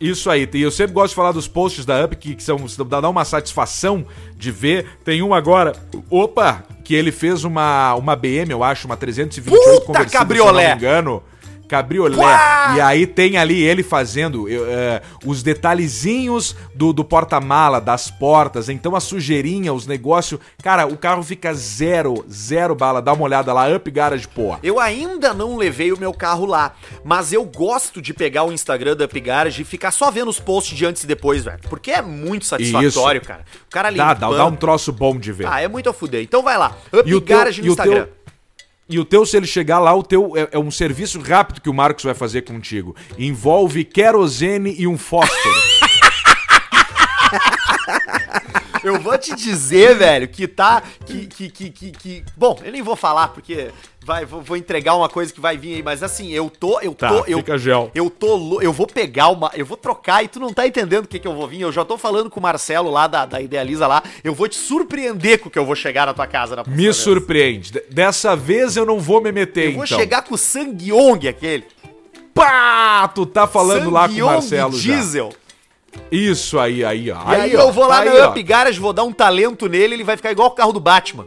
[SPEAKER 2] Isso aí, e eu sempre gosto de falar dos posts da Up que, que são dá uma satisfação de ver. Tem um agora, opa, que ele fez uma uma BM, eu acho, uma 328
[SPEAKER 1] Puta
[SPEAKER 2] conversível,
[SPEAKER 1] cabriolé!
[SPEAKER 2] se eu não me engano. Cabriolé.
[SPEAKER 1] Uá!
[SPEAKER 2] E aí tem ali ele fazendo é, os detalhezinhos do, do porta-mala, das portas. Então a sujeirinha, os negócios. Cara, o carro fica zero, zero bala. Dá uma olhada lá, Up Garage, pô.
[SPEAKER 1] Eu ainda não levei o meu carro lá, mas eu gosto de pegar o Instagram da Up Garage e ficar só vendo os posts de antes e depois, velho. Porque é muito satisfatório, cara. O cara
[SPEAKER 2] Dá,
[SPEAKER 1] limpando.
[SPEAKER 2] dá, dá um troço bom de ver.
[SPEAKER 1] Ah, é muito a fuder. Então vai lá, Up
[SPEAKER 2] E o teu-
[SPEAKER 1] Garage no Instagram.
[SPEAKER 2] teu- E o teu, se ele chegar lá, o teu é, é um serviço rápido que o Marcos vai fazer contigo. Envolve querosene e um fósforo.
[SPEAKER 1] Eu vou te dizer, velho, que tá. Que, que, que, que, que- Bom, eu nem vou falar, porque vai, vou, vou entregar uma coisa que vai vir aí, mas assim, eu tô. Eu
[SPEAKER 2] Tá,
[SPEAKER 1] tô. Eu,
[SPEAKER 2] gel.
[SPEAKER 1] Eu tô. Eu vou pegar uma. Eu vou trocar e tu não tá entendendo o que, que eu vou vir. Eu já tô falando com o Marcelo lá da, da Idealiza lá. Eu vou te surpreender com o que eu vou chegar na tua casa na próxima
[SPEAKER 2] Me
[SPEAKER 1] vez.
[SPEAKER 2] surpreende. Dessa vez eu não vou me meter,
[SPEAKER 1] Eu vou
[SPEAKER 2] então.
[SPEAKER 1] chegar com o Sangyong aquele.
[SPEAKER 2] Pá! Tu tá falando lá com o Marcelo já. Isso aí, aí, ó.
[SPEAKER 1] E aí,
[SPEAKER 2] ó,
[SPEAKER 1] eu vou lá
[SPEAKER 2] aí, ó.
[SPEAKER 1] Up Garage, vou dar um talento nele, ele vai ficar igual o carro do Batman.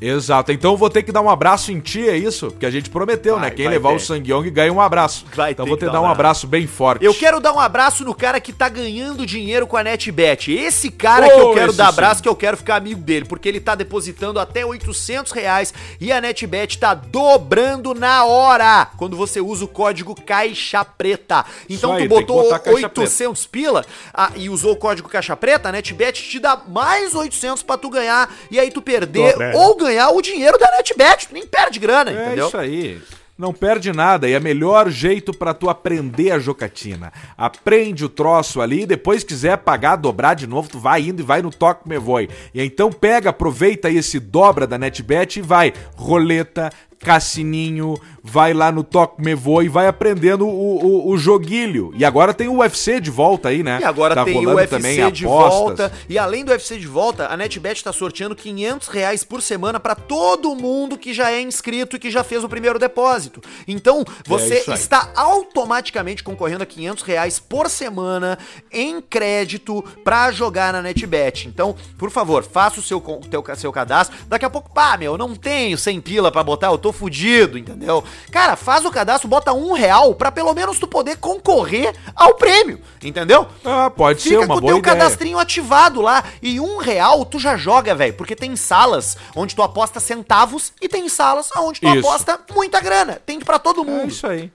[SPEAKER 2] Exato. Então eu vou ter que dar um abraço em ti, é isso? Porque a gente prometeu,
[SPEAKER 1] Vai,
[SPEAKER 2] né? Quem levar
[SPEAKER 1] ter.
[SPEAKER 2] o Sangyong ganha um abraço.
[SPEAKER 1] Vai
[SPEAKER 2] então vou ter que
[SPEAKER 1] dar um
[SPEAKER 2] abraço bem forte.
[SPEAKER 1] Eu quero dar um abraço no cara que tá ganhando dinheiro com a NetBet. Esse cara
[SPEAKER 2] Oh,
[SPEAKER 1] que eu quero dar
[SPEAKER 2] sim.
[SPEAKER 1] abraço, que eu quero ficar amigo dele, porque ele tá depositando até 800 reais e a NetBet tá dobrando na hora quando você usa o código Caixa Preta. Então
[SPEAKER 2] aí,
[SPEAKER 1] tu botou
[SPEAKER 2] botar Caixa
[SPEAKER 1] 800 pila ah, e usou o código Caixa Preta, a NetBet te dá mais 800 pra tu ganhar e aí tu perder
[SPEAKER 2] Dobrando.
[SPEAKER 1] ou ganhar o dinheiro da NetBet. Tu nem perde grana,
[SPEAKER 2] É
[SPEAKER 1] entendeu?
[SPEAKER 2] isso aí. Não perde nada e é melhor jeito pra tu aprender a jocatina. Aprende o troço ali, depois quiser pagar, dobrar de novo, tu vai indo e vai no toque me voe. E então pega, aproveita esse dobra da NetBet e vai roleta, cassininho, vai lá no toque me voe e vai aprendendo o, o, o joguilho. E agora tem o UFC de volta aí, né?
[SPEAKER 1] E agora
[SPEAKER 2] Tá
[SPEAKER 1] tem o UFC
[SPEAKER 2] também
[SPEAKER 1] de
[SPEAKER 2] apostas.
[SPEAKER 1] volta. E além do UFC de volta, a NetBet tá sorteando 500 reais por semana pra todo mundo que já é inscrito e que já fez o primeiro depósito. Então, você
[SPEAKER 2] isso aí.
[SPEAKER 1] está automaticamente concorrendo a 500 reais por semana em crédito pra jogar na NetBet. Então, por favor, faça o seu, teu, seu cadastro. Daqui a pouco, pá, meu, eu não tenho 100 pila pra botar, eu tô fudido, entendeu? Cara, faz o cadastro, bota um real pra pelo menos tu poder concorrer ao prêmio, entendeu?
[SPEAKER 2] Ah, pode ser
[SPEAKER 1] Fica
[SPEAKER 2] uma
[SPEAKER 1] com o
[SPEAKER 2] boa
[SPEAKER 1] teu
[SPEAKER 2] ideia.
[SPEAKER 1] cadastrinho ativado lá. E um real tu já joga, velho. Porque tem salas onde tu aposta centavos e tem salas onde tu
[SPEAKER 2] Isso.
[SPEAKER 1] aposta muita grana. Tem pra todo
[SPEAKER 2] É
[SPEAKER 1] mundo.
[SPEAKER 2] isso aí.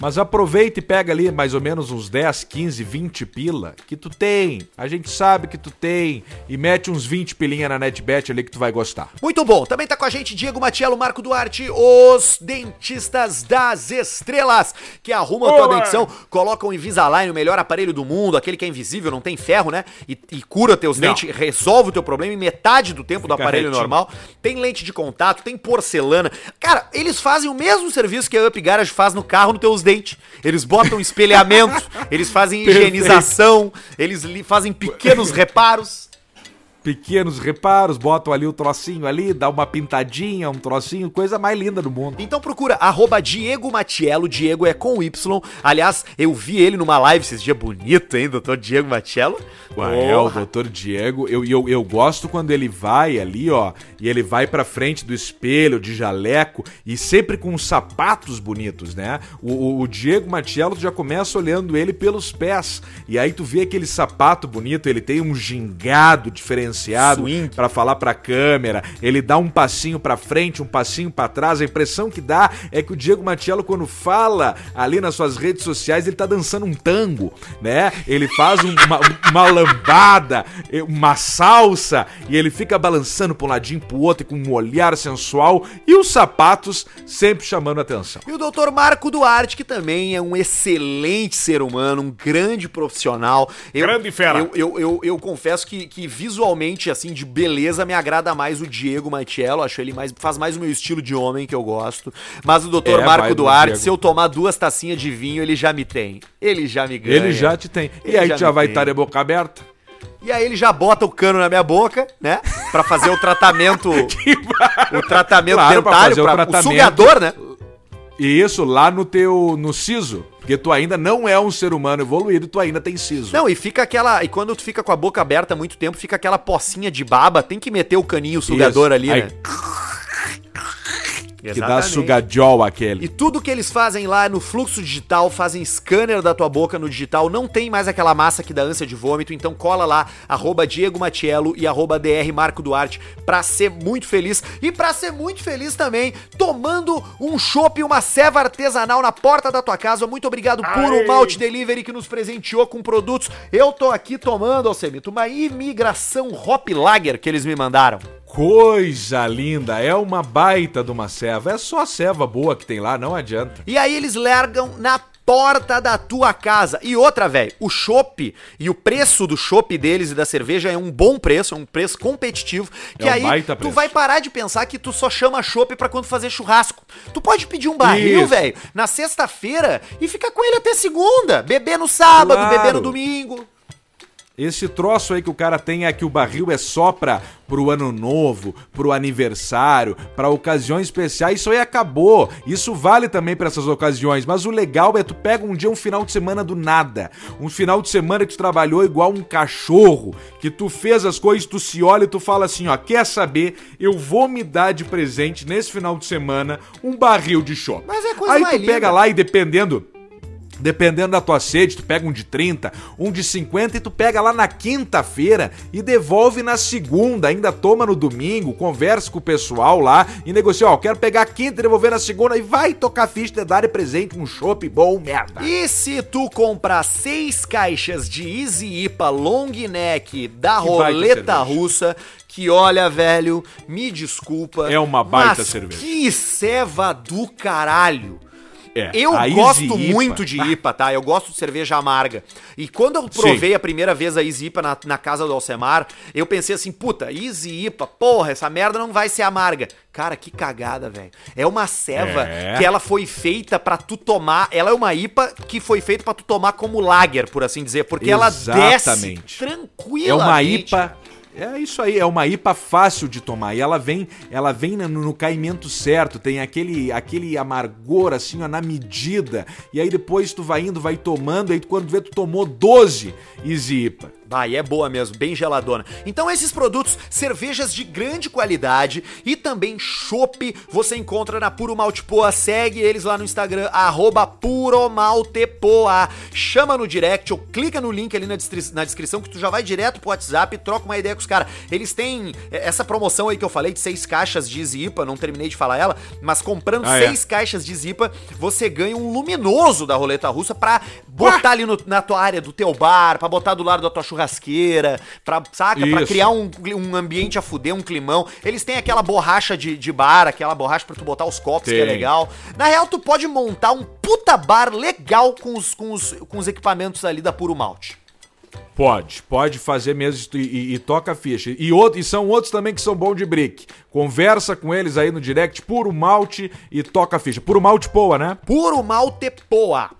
[SPEAKER 2] Mas aproveita e pega ali mais ou menos uns 10, 15, 20 pila que tu tem. A gente sabe que tu tem. E mete uns 20 pilinha na NetBet ali que tu vai gostar.
[SPEAKER 1] Muito bom. Também tá com a gente Diego Matiello, Marco Duarte, os dentistas das estrelas, que arrumam a tua dentição, colocam o Invisalign, o melhor aparelho do mundo, aquele que é invisível, não tem ferro, né? E, e cura teus
[SPEAKER 2] Não.
[SPEAKER 1] dentes, resolve o teu problema em metade do tempo do
[SPEAKER 2] Fica
[SPEAKER 1] aparelho
[SPEAKER 2] retinho.
[SPEAKER 1] normal. Tem lente de contato, tem porcelana. Cara, eles fazem o mesmo serviço que a Up Garage faz no carro nos teus dentes. Eles botam espelhamento, eles fazem higienização, eles fazem pequenos reparos.
[SPEAKER 2] Pequenos reparos, botam ali o trocinho ali, dá uma pintadinha, um trocinho, coisa mais linda do mundo.
[SPEAKER 1] Então procura arroba Diego Matiello, Diego é com Y. Aliás, eu vi ele numa live esses dias bonito, hein, doutor Diego Matiello.
[SPEAKER 2] Ué, é, o doutor Diego, eu, eu, eu gosto quando ele vai ali, ó, e ele vai pra frente do espelho de jaleco e sempre com os sapatos bonitos, né? O, o, o Diego Matiello já começa olhando ele pelos pés, e aí tu vê aquele sapato bonito, ele tem um gingado diferenciado pra falar pra câmera, ele dá um passinho pra frente, um passinho pra trás, a impressão que dá é que o Diego Matiello quando fala ali nas suas redes sociais, ele tá dançando um tango, né? Ele faz um- uma, uma lambada, uma salsa, e ele fica balançando pra um ladinho pro outro com um olhar sensual e os sapatos sempre chamando a atenção.
[SPEAKER 1] E o Dr. Marco Duarte, que também é um excelente ser humano, um grande profissional. Eu,
[SPEAKER 3] Grande fera.
[SPEAKER 1] Eu, eu, eu, eu confesso que, que visualmente, assim, de beleza, me agrada mais o Diego Matiello. Acho ele mais. faz mais o meu estilo de homem que eu gosto. Mas o Dr.
[SPEAKER 2] É,
[SPEAKER 1] Marco Duarte,
[SPEAKER 2] Diego.
[SPEAKER 1] se eu tomar duas tacinhas de vinho, ele já me tem. Ele já me ganha.
[SPEAKER 2] Ele já te tem.
[SPEAKER 1] Ele
[SPEAKER 2] E aí
[SPEAKER 1] já
[SPEAKER 2] já vai estar de boca aberta?
[SPEAKER 1] E aí ele já bota o cano na minha boca, né? Pra fazer o tratamento. o tratamento
[SPEAKER 2] Claro, pra
[SPEAKER 1] dentário,
[SPEAKER 2] fazer o
[SPEAKER 1] pra, o
[SPEAKER 2] tratamento.
[SPEAKER 1] sugador, né?
[SPEAKER 2] E isso lá no teu no siso, porque tu ainda não é um ser humano evoluído, tu ainda tem siso.
[SPEAKER 1] Não, e fica aquela. E quando tu fica com a boca aberta há muito tempo, fica aquela pocinha de baba, tem que meter o caninho sugador
[SPEAKER 2] Isso.
[SPEAKER 1] ali,
[SPEAKER 2] Aí,
[SPEAKER 1] né?
[SPEAKER 2] Que dá sugadjol aquele.
[SPEAKER 1] E tudo que eles fazem lá no fluxo digital, fazem scanner da tua boca no digital, não tem mais aquela massa que dá ânsia de vômito, então cola lá, arroba Diego Matiello e arroba DR Marco Duarte, pra ser muito feliz. E pra ser muito feliz também, tomando um chopp e uma ceva artesanal na porta da tua casa. Muito obrigado, Puro Malt Delivery, que nos presenteou com produtos. Eu tô aqui tomando, Alcemito, uma imigração Hop Lager que eles me mandaram.
[SPEAKER 2] Coisa linda, é uma baita de uma ceva. É só ceva boa que tem lá, não adianta.
[SPEAKER 1] E aí eles largam na porta da tua casa. E outra, velho, o chopp e o preço do chopp deles e da cerveja é um bom preço, é um preço competitivo. Que
[SPEAKER 2] É um
[SPEAKER 1] aí tu
[SPEAKER 2] preço.
[SPEAKER 1] vai parar de pensar que tu só chama chopp pra quando fazer churrasco. Tu pode pedir um barril, velho, na sexta-feira e ficar com ele até segunda. Beber no sábado,
[SPEAKER 2] Claro.
[SPEAKER 1] beber no domingo.
[SPEAKER 2] Esse troço aí que o cara tem é que o barril é só pra, pro ano novo, pro aniversário, pra ocasiões especiais. Isso aí acabou. Isso vale também pra essas ocasiões. Mas o legal é tu pega um dia um final de semana do nada. Um final de semana que tu trabalhou igual um cachorro, que tu fez as coisas, tu se olha e tu fala assim, ó, quer saber? Eu vou me dar de presente nesse final de semana um barril de chopp.
[SPEAKER 1] Mas é coisa
[SPEAKER 2] Aí tu pega
[SPEAKER 1] linda.
[SPEAKER 2] lá e dependendo Dependendo da tua sede, tu pega um de 30, um de 50 e tu pega lá na quinta-feira e devolve na segunda, ainda toma no domingo, conversa com o pessoal lá e negocia, ó, quero pegar a quinta e devolver na segunda e vai tocar ficha de dar de presente um chopp bom, merda.
[SPEAKER 1] E se tu comprar seis caixas de Easy IPA Long Neck da
[SPEAKER 2] Que
[SPEAKER 1] roleta russa, que olha, velho, me desculpa.
[SPEAKER 2] É uma baita cerveja.
[SPEAKER 1] Que ceva do caralho.
[SPEAKER 2] É,
[SPEAKER 1] Eu gosto muito de IPA, tá? Eu gosto de cerveja amarga. E quando eu provei a primeira vez a Easy IPA na, na casa do Alcemar, eu pensei assim, puta, Easy IPA, porra, essa merda não vai ser amarga. Cara, que cagada, velho. É uma ceva
[SPEAKER 2] É.
[SPEAKER 1] que ela foi feita pra tu tomar. Ela é uma IPA que foi feita pra tu tomar como lager, por assim dizer, porque ela desce
[SPEAKER 2] Exatamente.
[SPEAKER 1] tranquilamente.
[SPEAKER 2] É uma IPA. É isso aí, é uma IPA fácil de tomar. E ela vem, ela vem no, no caimento certo, tem aquele, aquele amargor assim, ó, na medida. E aí depois tu vai indo, vai tomando, aí quando vê tu tomou 12 Easy IPA.
[SPEAKER 1] Vai, é boa mesmo, bem geladona. Então esses produtos, cervejas de grande qualidade e também chopp, você encontra na Puro Malte Poa. Segue eles lá no Instagram, arroba puromaltepoa. Chama no direct ou clica no link ali na, na descrição que tu já vai direto pro WhatsApp e troca uma ideia com os caras. Eles têm é, essa promoção aí que eu falei de seis caixas de Zipa, não terminei de falar ela, mas comprando
[SPEAKER 2] Ah, é.
[SPEAKER 1] seis caixas de Zipa, você ganha um luminoso da roleta russa pra botar ali no- na tua área do teu bar, pra botar do lado da tua churrasqueira, pra, saca? Pra
[SPEAKER 2] Isso.
[SPEAKER 1] criar um, um ambiente a fuder, um climão. Eles têm aquela borracha de, de bar, aquela borracha pra tu botar os copos, que é
[SPEAKER 2] Tem.
[SPEAKER 1] legal. Na real, tu pode montar um puta bar legal com os, com os, com os equipamentos ali da Puro Malte.
[SPEAKER 2] Pode, pode fazer mesmo e, e- e toca a ficha. E, outro, e são outros também que são bons de brick. Conversa com eles aí no direct, puro malte e toca a ficha. Puro malte poa, né?
[SPEAKER 1] Puro Malte Poa.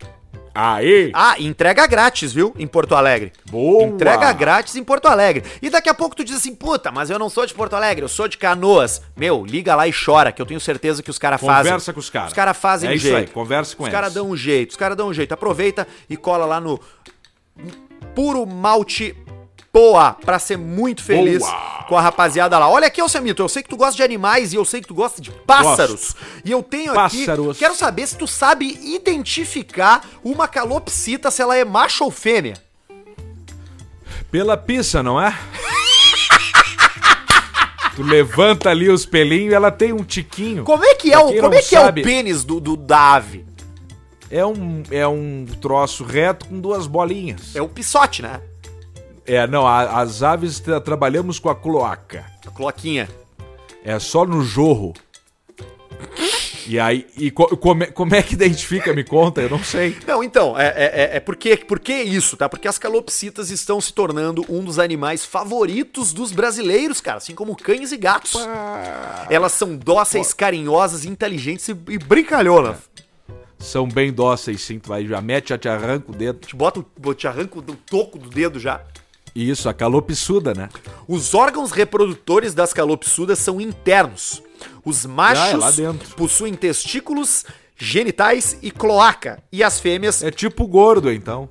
[SPEAKER 2] Aí!
[SPEAKER 1] Ah, entrega grátis, viu? Em Porto Alegre.
[SPEAKER 2] Boa!
[SPEAKER 1] Entrega grátis em Porto Alegre. E daqui a pouco tu diz assim, puta, mas eu não sou de Porto Alegre, eu sou de Canoas. Meu, liga lá e chora, que eu tenho certeza que os caras fazem.
[SPEAKER 2] Conversa com os caras.
[SPEAKER 1] Os caras fazem
[SPEAKER 2] É
[SPEAKER 1] um
[SPEAKER 2] isso
[SPEAKER 1] jeito.
[SPEAKER 2] aí, conversa com
[SPEAKER 1] os
[SPEAKER 2] eles.
[SPEAKER 1] caras dão um jeito, os caras dão um jeito. Aproveita e cola lá no Puro Malte Poa, pra ser muito feliz
[SPEAKER 2] Boa.
[SPEAKER 1] com a rapaziada lá. Olha aqui, Alcemito, eu sei que tu gosta de animais e eu sei que tu gosta de pássaros. E eu tenho
[SPEAKER 2] Pássaros.
[SPEAKER 1] aqui, quero saber se tu sabe identificar uma calopsita, se ela é macho ou fêmea.
[SPEAKER 2] Pela pizza, não é? Tu levanta ali os pelinhos e ela tem um tiquinho.
[SPEAKER 1] Como é que é, o, como é, que é o
[SPEAKER 2] sabe-
[SPEAKER 1] pênis do, do- da ave?
[SPEAKER 2] É um, é um troço reto com duas bolinhas.
[SPEAKER 1] É o pisote, né?
[SPEAKER 2] É, não, a- as aves tra- trabalhamos com a cloaca.
[SPEAKER 1] A cloaquinha.
[SPEAKER 2] É só no jorro. E aí, e co- como, é, como é que identifica? Me conta, eu não sei.
[SPEAKER 1] Não, então, é, é, é- é porque, por que isso, tá? Porque as calopsitas estão se tornando um dos animais favoritos dos brasileiros, cara, assim como cães e gatos. Elas são dóceis, carinhosas, inteligentes e, e brincalhonas.
[SPEAKER 2] São bem dóceis, sim. Tu vai, já mete, já te arranca o dedo.
[SPEAKER 1] Te bota, te arranca o toco do dedo já.
[SPEAKER 2] Isso, a calopsuda, né?
[SPEAKER 1] Os órgãos reprodutores das calopsudas são internos. Os
[SPEAKER 2] Ah, é
[SPEAKER 1] machos
[SPEAKER 2] lá dentro.
[SPEAKER 1] possuem testículos, genitais e cloaca. E as fêmeas.
[SPEAKER 2] É tipo gordo, então.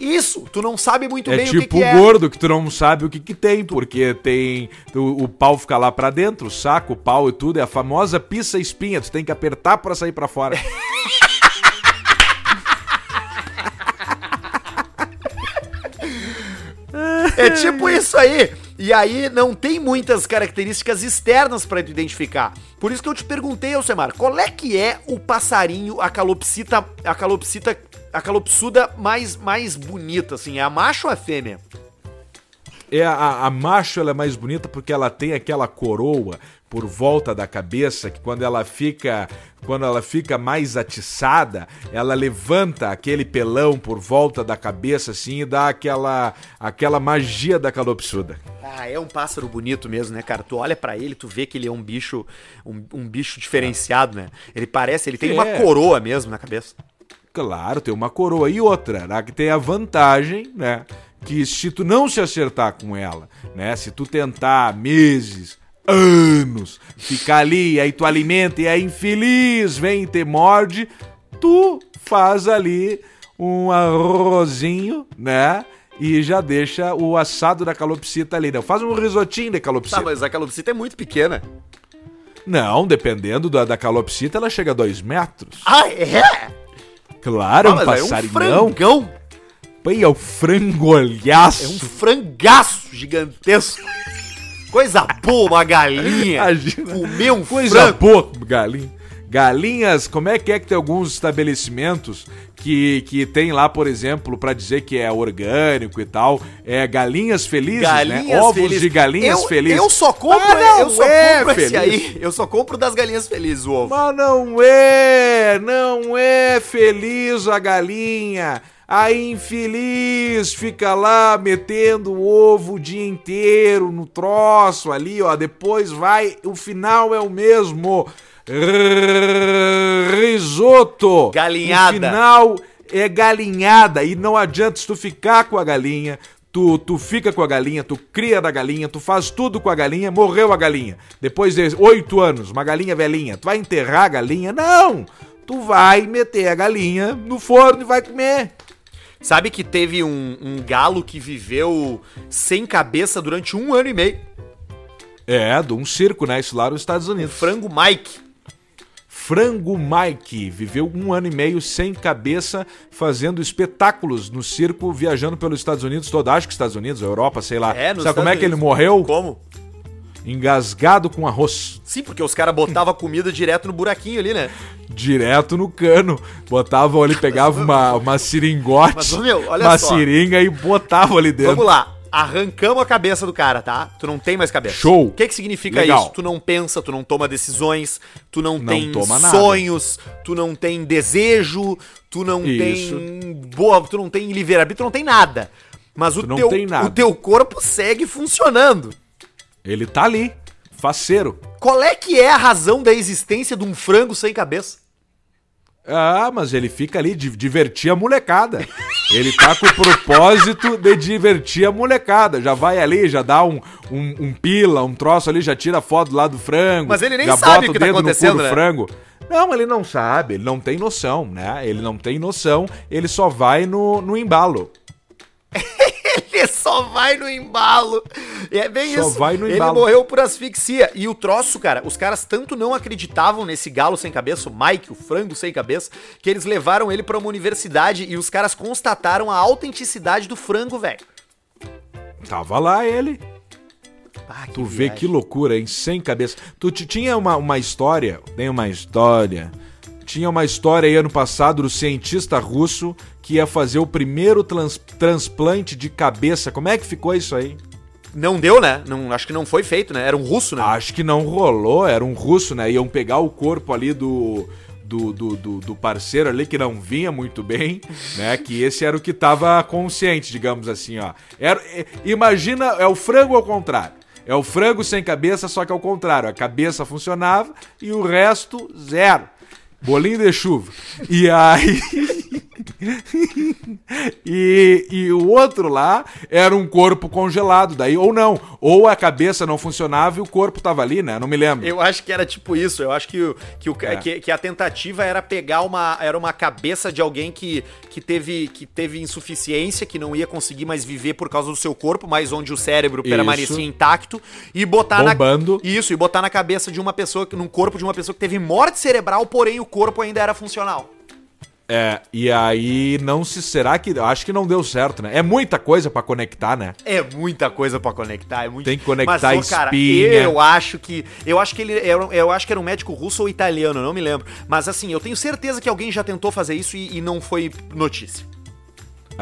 [SPEAKER 1] Isso! Tu não sabe muito
[SPEAKER 2] É
[SPEAKER 1] bem o que,
[SPEAKER 2] tipo
[SPEAKER 1] que é.
[SPEAKER 2] gordo, que tu não sabe o que que tem, porque tem... O, o pau fica lá pra dentro, o saco, o pau e tudo. É a famosa pissa espinha. Tu tem que apertar pra sair pra fora.
[SPEAKER 1] É tipo isso aí. E aí não tem muitas características externas pra tu identificar. Por isso que eu te perguntei, Alcemar, qual é que é o passarinho, a calopsita, a calopsita, a calopsuda mais mais bonita assim? É a macho ou a fêmea?
[SPEAKER 2] É, a, a macho ela é mais bonita porque ela tem aquela coroa por volta da cabeça que quando ela fica quando ela fica mais atiçada, ela levanta aquele pelão por volta da cabeça assim e dá aquela aquela magia da calopsuda.
[SPEAKER 1] Ah, é um pássaro bonito mesmo, né, cara? Tu olha pra ele, tu vê que ele é um bicho, um, um bicho diferenciado, né? Ele parece, ele tem uma
[SPEAKER 2] É.
[SPEAKER 1] coroa mesmo na cabeça.
[SPEAKER 2] Claro, tem uma coroa e outra, né, que tem a vantagem, né, que se tu não se acertar com ela, né, se tu tentar meses, anos, ficar ali, aí tu alimenta e é infeliz, vem e te morde, tu faz ali um arrozinho, né, e já deixa o assado da calopsita ali, né, faz um risotinho de calopsita.
[SPEAKER 1] Tá, mas a calopsita é muito pequena.
[SPEAKER 2] Não, dependendo da, da calopsita, ela chega a dois metros.
[SPEAKER 1] Ah, é?
[SPEAKER 2] Claro, é
[SPEAKER 1] Ah,
[SPEAKER 2] um
[SPEAKER 1] aí é um frangão.
[SPEAKER 2] Pai, é o frangolhaço.
[SPEAKER 1] É um frangaço gigantesco. Coisa boa, uma galinha.
[SPEAKER 2] Imagina.
[SPEAKER 1] Comer um
[SPEAKER 2] Coisa
[SPEAKER 1] frango.
[SPEAKER 2] boa, galinha. Galinhas, como é que é que tem alguns estabelecimentos que, que tem lá, por exemplo, pra dizer que é orgânico e tal, é galinhas felizes, né? Ovos
[SPEAKER 1] felizes.
[SPEAKER 2] de galinhas
[SPEAKER 1] eu,
[SPEAKER 2] felizes.
[SPEAKER 1] Eu só compro,
[SPEAKER 2] Ah, não
[SPEAKER 1] eu só
[SPEAKER 2] é
[SPEAKER 1] compro esse
[SPEAKER 2] feliz.
[SPEAKER 1] aí. Eu só compro das galinhas felizes o ovo.
[SPEAKER 2] Mas não é, não é feliz a galinha. A infeliz fica lá metendo o ovo o dia inteiro no troço ali, ó. Depois vai, o final é o mesmo. Risoto.
[SPEAKER 1] Galinhada.
[SPEAKER 2] O final é galinhada e não adianta se tu ficar com a galinha. Tu, tu fica com a galinha, tu cria da galinha, tu faz tudo com a galinha, morreu a galinha. Depois de oito anos, uma galinha velhinha, tu vai enterrar a galinha? Não! Tu vai meter a galinha no forno e vai comer.
[SPEAKER 1] Sabe que teve um, um galo que viveu sem cabeça durante um ano e meio?
[SPEAKER 2] É, de um circo, né? Isso lá nos Estados
[SPEAKER 1] O
[SPEAKER 2] Unidos.
[SPEAKER 1] frango Mike.
[SPEAKER 2] Frango Mike viveu um ano e meio sem cabeça, fazendo espetáculos no circo, viajando pelos Estados Unidos todo. Acho que Estados Unidos, Europa, sei lá.
[SPEAKER 1] É,
[SPEAKER 2] Sabe como é
[SPEAKER 1] Estados
[SPEAKER 2] que ele morreu?
[SPEAKER 1] Como?
[SPEAKER 2] Engasgado com arroz.
[SPEAKER 1] Sim, porque os caras botavam comida direto no buraquinho ali, né?
[SPEAKER 2] Direto no cano. Botavam ali, pegavam uma, uma seringote,
[SPEAKER 1] Mas, meu, olha
[SPEAKER 2] uma
[SPEAKER 1] só.
[SPEAKER 2] seringa e botavam ali dentro.
[SPEAKER 1] Vamos lá. Arrancamos a cabeça do cara, tá? Tu não tem mais cabeça.
[SPEAKER 2] Show.
[SPEAKER 1] O que que significa
[SPEAKER 2] Legal.
[SPEAKER 1] isso? Tu não pensa, tu não toma decisões, tu não,
[SPEAKER 2] Não
[SPEAKER 1] tem
[SPEAKER 2] toma nada.
[SPEAKER 1] sonhos, tu não tem desejo, tu não
[SPEAKER 2] Isso.
[SPEAKER 1] tem boa, tu não tem livre-arbítrio, tu não tem nada. Mas o
[SPEAKER 2] Tu não
[SPEAKER 1] teu, o teu corpo segue funcionando.
[SPEAKER 2] Ele tá ali, faceiro.
[SPEAKER 1] Qual é que é a razão da existência de um frango sem cabeça?
[SPEAKER 2] Ah, mas ele fica ali de divertir a molecada. Ele tá com o propósito de divertir a molecada. Já vai ali, já dá um, um, um pila, um troço ali, já tira foto lá do frango.
[SPEAKER 1] Mas ele nem
[SPEAKER 2] já
[SPEAKER 1] sabe
[SPEAKER 2] bota
[SPEAKER 1] o que tá
[SPEAKER 2] dedo no cu
[SPEAKER 1] acontecendo,
[SPEAKER 2] do
[SPEAKER 1] né?
[SPEAKER 2] frango. Não, ele não sabe, ele não tem noção, né? Ele não tem noção, ele só vai no, no embalo.
[SPEAKER 1] Ele só vai no embalo. É bem
[SPEAKER 2] Só
[SPEAKER 1] isso.
[SPEAKER 2] vai no
[SPEAKER 1] Ele
[SPEAKER 2] embalo.
[SPEAKER 1] morreu por asfixia. E o troço, cara, os caras tanto não acreditavam nesse galo sem cabeça, o Mike, o frango sem cabeça, que eles levaram ele pra uma universidade e os caras constataram a autenticidade do frango, velho.
[SPEAKER 2] Tava lá ele.
[SPEAKER 1] Ah,
[SPEAKER 2] Tu vê
[SPEAKER 1] viagem.
[SPEAKER 2] que loucura, hein? Sem cabeça. Tu tinha uma, uma história, tem uma história. Tinha uma história aí ano passado do cientista russo que ia fazer o primeiro trans- transplante de cabeça. Como é que ficou isso aí?
[SPEAKER 1] Não deu, né? Não, acho que não foi feito, né? Era um russo, né?
[SPEAKER 2] Acho que não rolou, era um russo, né? Iam pegar o corpo ali do. Do, do, do, do parceiro ali que não vinha muito bem, né? Que esse era o que tava consciente, digamos assim, ó. Era, é, imagina, é o frango ao contrário. É o frango sem cabeça, só que ao contrário. A cabeça funcionava e o resto, zero. Bolinho de chuva. E aí. E, e o outro lá era um corpo congelado, daí, ou não. Ou a cabeça não funcionava e o corpo tava ali, né? Não me lembro.
[SPEAKER 1] Eu acho que era tipo isso. Eu acho que, o- que, o,
[SPEAKER 2] É.
[SPEAKER 1] que, que a tentativa era pegar uma. Era uma cabeça de alguém que, que, teve, que teve insuficiência, que não ia conseguir mais viver por causa do seu corpo, mas onde o cérebro
[SPEAKER 2] Isso.
[SPEAKER 1] permanecia intacto, e botar
[SPEAKER 2] Bombando.
[SPEAKER 1] na. Isso, e botar na cabeça de uma pessoa, num corpo de uma pessoa que teve morte cerebral, porém o corpo ainda era funcional.
[SPEAKER 2] É, e aí não se. Será que. Acho que não deu certo, né? É muita coisa pra conectar, né?
[SPEAKER 1] É muita coisa pra conectar, é muito.
[SPEAKER 2] Tem que conectar
[SPEAKER 1] Mas, ô, cara,
[SPEAKER 2] espinha.
[SPEAKER 1] eu acho que eu acho que ele era, eu acho que era um médico russo ou italiano, não me lembro. Mas assim, eu tenho certeza que alguém já tentou fazer isso e, e não foi notícia.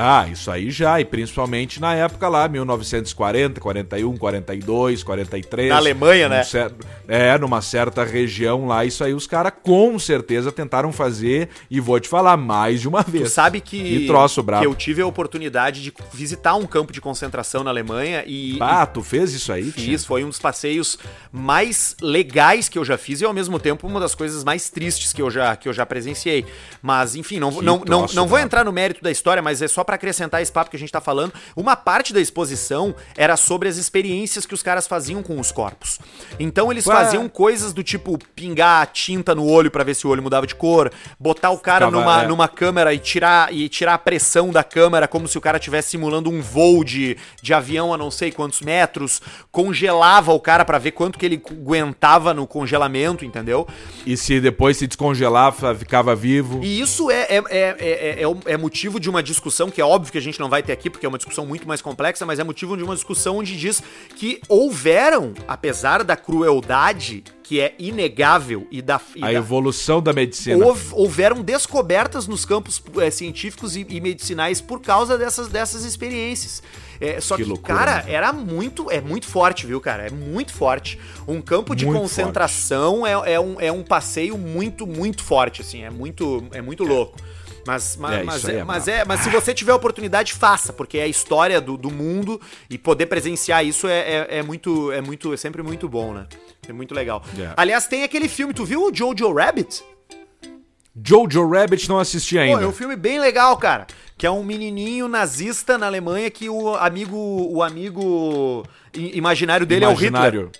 [SPEAKER 2] Ah, isso aí já, e principalmente na época lá, 1940, 41, 42, 43.
[SPEAKER 1] Na Alemanha, né?
[SPEAKER 2] cer- É, numa certa região lá, isso aí os caras com certeza tentaram fazer, e vou te falar mais de uma vez.
[SPEAKER 1] Tu sabe que,
[SPEAKER 2] troço
[SPEAKER 1] que eu tive a oportunidade de visitar um campo de concentração na Alemanha e,
[SPEAKER 2] Ah, tu fez isso aí?
[SPEAKER 1] e
[SPEAKER 2] tia?
[SPEAKER 1] fiz, foi um dos passeios mais legais que eu já fiz e ao mesmo tempo uma das coisas mais tristes que eu já, que eu já presenciei. Mas enfim, não,
[SPEAKER 2] Que
[SPEAKER 1] não, não,
[SPEAKER 2] troço
[SPEAKER 1] não vou entrar no mérito da história, mas é só pra acrescentar esse papo que a gente tá falando. Uma parte da exposição era sobre as experiências que os caras faziam com os corpos. Então eles
[SPEAKER 2] Ué.
[SPEAKER 1] faziam coisas do tipo pingar tinta no olho pra ver se o olho mudava de cor, botar o cara numa,
[SPEAKER 2] é.
[SPEAKER 1] numa câmera e tirar, e tirar a pressão da câmera como se o cara estivesse simulando um voo de, de avião a não sei quantos metros, congelava o cara pra ver quanto que ele aguentava no congelamento, entendeu?
[SPEAKER 2] E se depois se descongelava, ficava vivo.
[SPEAKER 1] E isso é, é, é, é, é, é motivo de uma discussão que é óbvio que a gente não vai ter aqui, porque é uma discussão muito mais complexa, mas é motivo de uma discussão onde diz que houveram, apesar da crueldade que é inegável e da, e
[SPEAKER 2] A
[SPEAKER 1] da-
[SPEAKER 2] evolução da medicina.
[SPEAKER 1] Houve- houveram descobertas nos campos eh, científicos e, e medicinais por causa dessas, dessas experiências. É, só
[SPEAKER 2] Que
[SPEAKER 1] que,
[SPEAKER 2] loucura,
[SPEAKER 1] cara,
[SPEAKER 2] né?
[SPEAKER 1] era muito, é muito forte, viu, cara? É muito forte. Um campo de
[SPEAKER 2] Muito
[SPEAKER 1] concentração é, é, um, é um passeio muito, muito forte, assim. É muito, é muito louco. Mas, mas,
[SPEAKER 2] É,
[SPEAKER 1] mas, é,
[SPEAKER 2] é
[SPEAKER 1] mas, é, mas se você tiver oportunidade, faça, porque é a história do, do mundo e poder presenciar isso é, é, é muito, é muito, é sempre muito bom, né? É muito legal.
[SPEAKER 2] É.
[SPEAKER 1] Aliás, tem aquele filme, tu viu o Jojo Rabbit?
[SPEAKER 2] Jojo Rabbit não assisti
[SPEAKER 1] Pô,
[SPEAKER 2] ainda.
[SPEAKER 1] é um filme bem legal, cara. Que é um menininho nazista na Alemanha que o amigo, o amigo imaginário dele é o Hitler.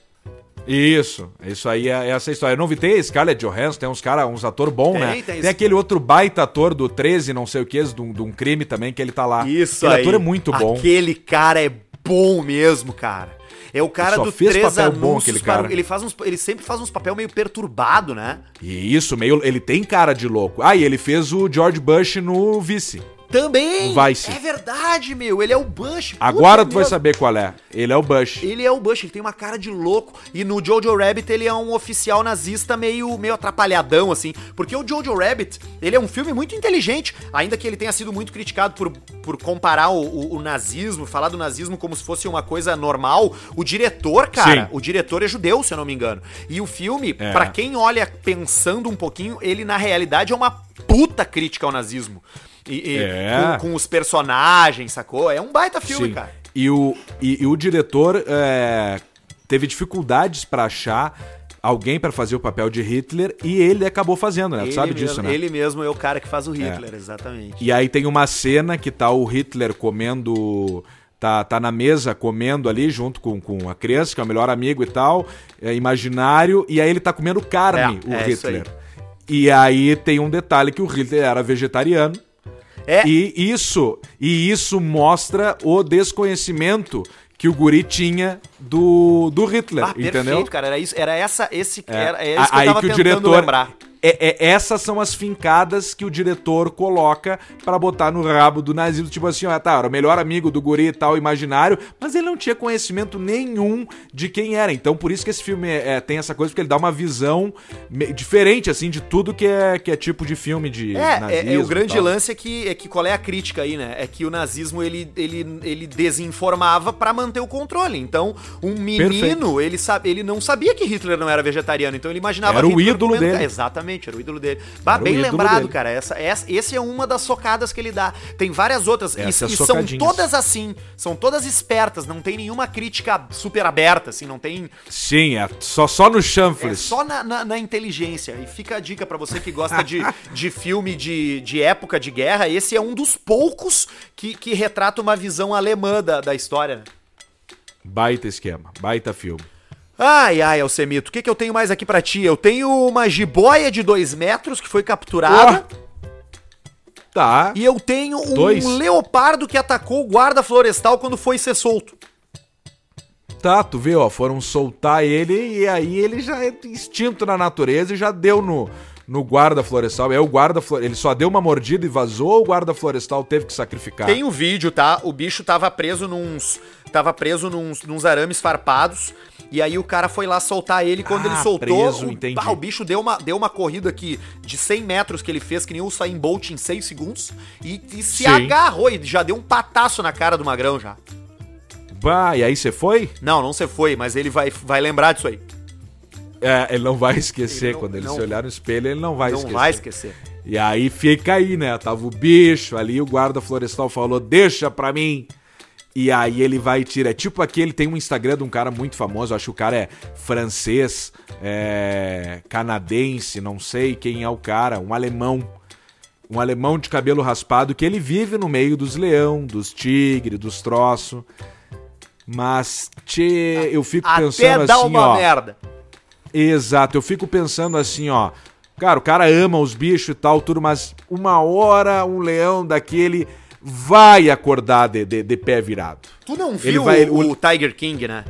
[SPEAKER 2] Isso, isso aí é essa história. Eu não vi, tem Scarlett Johansson, tem uns cara, uns ator bom,
[SPEAKER 1] Tem,
[SPEAKER 2] né?
[SPEAKER 1] tem
[SPEAKER 2] Tem, aquele outro baita ator do 13, não sei o que, de um, de um crime também, que ele tá lá.
[SPEAKER 1] Isso
[SPEAKER 2] Aquele
[SPEAKER 1] aí.
[SPEAKER 2] ator é muito bom.
[SPEAKER 1] Aquele cara é bom mesmo, cara. É o cara do
[SPEAKER 2] fez
[SPEAKER 1] Três
[SPEAKER 2] papel bom aquele
[SPEAKER 1] para
[SPEAKER 2] cara.
[SPEAKER 1] Ele, faz uns, ele sempre faz uns papel meio perturbado, né?
[SPEAKER 2] E isso, meio. Ele tem cara de louco. Ah, e ele fez o George Bush no Vice.
[SPEAKER 1] Também!
[SPEAKER 2] Vice.
[SPEAKER 1] É verdade, meu. Ele é o Bush.
[SPEAKER 2] Agora tu vai saber qual é. Ele é o Bush.
[SPEAKER 1] Ele é o Bush, ele tem uma cara de louco. E no Jojo Rabbit ele é um oficial nazista meio, meio atrapalhadão, assim. Porque o Jojo Rabbit, ele é um filme muito inteligente. Ainda que ele tenha sido muito criticado por, por comparar o, o- o nazismo, falar do nazismo como se fosse uma coisa normal. O diretor, cara,
[SPEAKER 2] Sim.
[SPEAKER 1] o diretor é judeu, se eu não me engano. E o filme,
[SPEAKER 2] É.
[SPEAKER 1] pra quem olha pensando um pouquinho, ele na realidade é uma puta crítica ao nazismo. E, e
[SPEAKER 2] É.
[SPEAKER 1] com, com os personagens, sacou? É um baita filme,
[SPEAKER 2] Sim.
[SPEAKER 1] cara.
[SPEAKER 2] E o, e, e o diretor é, teve dificuldades pra achar alguém pra fazer o papel de Hitler e ele acabou fazendo, né? Tu
[SPEAKER 1] Ele
[SPEAKER 2] sabe
[SPEAKER 1] mesmo,
[SPEAKER 2] disso, né?
[SPEAKER 1] Ele mesmo é o cara que faz o Hitler, exatamente.
[SPEAKER 2] E aí tem uma cena que tá o Hitler comendo. Tá, tá na mesa comendo ali junto com, com a criança, que é o melhor amigo e tal, é imaginário, e aí ele tá comendo carne,
[SPEAKER 1] É,
[SPEAKER 2] o
[SPEAKER 1] é
[SPEAKER 2] Hitler. E aí tem um detalhe que o Hitler era vegetariano.
[SPEAKER 1] É,
[SPEAKER 2] E isso, e isso mostra o desconhecimento que o guri tinha do, do Hitler,
[SPEAKER 1] ah,
[SPEAKER 2] entendeu?
[SPEAKER 1] perfeito, cara. Era isso, era essa, esse,
[SPEAKER 2] É.
[SPEAKER 1] era, era isso que
[SPEAKER 2] Aí
[SPEAKER 1] eu tava
[SPEAKER 2] que o
[SPEAKER 1] tentando
[SPEAKER 2] diretor-
[SPEAKER 1] lembrar.
[SPEAKER 2] É, é- essas são as fincadas que o diretor coloca pra botar no rabo do nazismo. Tipo assim, ó, tá, era o melhor amigo do guri e tal, imaginário, mas ele não tinha conhecimento nenhum de quem era. Então, por isso que esse filme é- é, tem essa coisa, porque ele dá uma visão diferente, assim, de tudo que é, que é tipo de filme de
[SPEAKER 1] É,
[SPEAKER 2] nazismo.
[SPEAKER 1] é, é o grande lance é que, é que qual é a crítica aí, né? É que o nazismo ele, ele, ele desinformava pra manter o controle. Então, um menino,
[SPEAKER 2] Perfeito.
[SPEAKER 1] ele, sabe, ele não sabia que Hitler não era vegetariano, então ele imaginava
[SPEAKER 2] Era o
[SPEAKER 1] Hitler
[SPEAKER 2] ídolo dele.
[SPEAKER 1] Exatamente, era o ídolo dele. Bah,
[SPEAKER 2] Era
[SPEAKER 1] bem lembrado,
[SPEAKER 2] dele.
[SPEAKER 1] cara. Essa, essa, esse é uma das socadas que ele dá. Tem várias outras. E,
[SPEAKER 2] Essas
[SPEAKER 1] e são todas assim. São todas espertas. Não tem nenhuma crítica super aberta, assim. Não tem.
[SPEAKER 2] Sim, é só, só no
[SPEAKER 1] É
[SPEAKER 2] chanfles.
[SPEAKER 1] só na, na- na inteligência. E fica a dica pra você que gosta de, de filme de, de época de guerra. Esse é um dos poucos que, que retrata uma visão alemã da, da história.
[SPEAKER 2] Baita esquema, baita filme.
[SPEAKER 1] Ai, ai, Alcemito, o que, que eu tenho mais aqui pra ti? Eu tenho uma jiboia de dois metros que foi capturada.
[SPEAKER 2] Tá.
[SPEAKER 1] E eu tenho um
[SPEAKER 2] Dois.
[SPEAKER 1] leopardo que atacou o guarda florestal quando foi ser solto.
[SPEAKER 2] Tá, tu vê, ó, foram soltar ele e aí ele já é instinto na natureza e já deu no, no guarda florestal. É o guarda florestal, ele só deu uma mordida e vazou ou o guarda florestal teve que sacrificar?
[SPEAKER 1] Tem um vídeo, tá? O bicho tava preso nos. Tava preso nos, nos arames farpados. E aí o cara foi lá soltar ele. Quando
[SPEAKER 2] Ah,
[SPEAKER 1] ele soltou,
[SPEAKER 2] preso,
[SPEAKER 1] o, o bicho deu uma, deu uma corrida aqui de 100 metros que ele fez, que nem o Usain Bolt em 6 segundos. E, e se
[SPEAKER 2] Sim.
[SPEAKER 1] agarrou e já deu um pataço na cara do magrão já.
[SPEAKER 2] Bah, e aí você foi?
[SPEAKER 1] Não, não você foi, mas ele vai, vai lembrar disso aí.
[SPEAKER 2] É, ele não vai esquecer.
[SPEAKER 1] Ele não-
[SPEAKER 2] Quando ele
[SPEAKER 1] não-
[SPEAKER 2] se olhar no espelho, ele não vai
[SPEAKER 1] não
[SPEAKER 2] esquecer.
[SPEAKER 1] vai esquecer.
[SPEAKER 2] E aí fica aí, né? Tava o bicho ali, o guarda florestal falou: deixa pra mim. E aí ele vai e tira. É tipo aquele, tem um Instagram de um cara muito famoso, acho que o cara é francês, é, canadense, não sei quem é o cara, um alemão. Um alemão de cabelo raspado que ele vive no meio dos leão, dos tigres, dos troços. Mas, tchê, eu fico
[SPEAKER 1] Até
[SPEAKER 2] pensando
[SPEAKER 1] dá
[SPEAKER 2] assim,
[SPEAKER 1] uma
[SPEAKER 2] ó.
[SPEAKER 1] merda.
[SPEAKER 2] Exato, eu fico pensando assim, ó. Cara, o cara ama os bichos e tal, tudo, mas uma hora um leão daquele vai acordar de, de, de pé virado.
[SPEAKER 1] Tu não
[SPEAKER 2] Ele
[SPEAKER 1] viu
[SPEAKER 2] vai-
[SPEAKER 1] o,
[SPEAKER 2] o-
[SPEAKER 1] o Tiger King, né?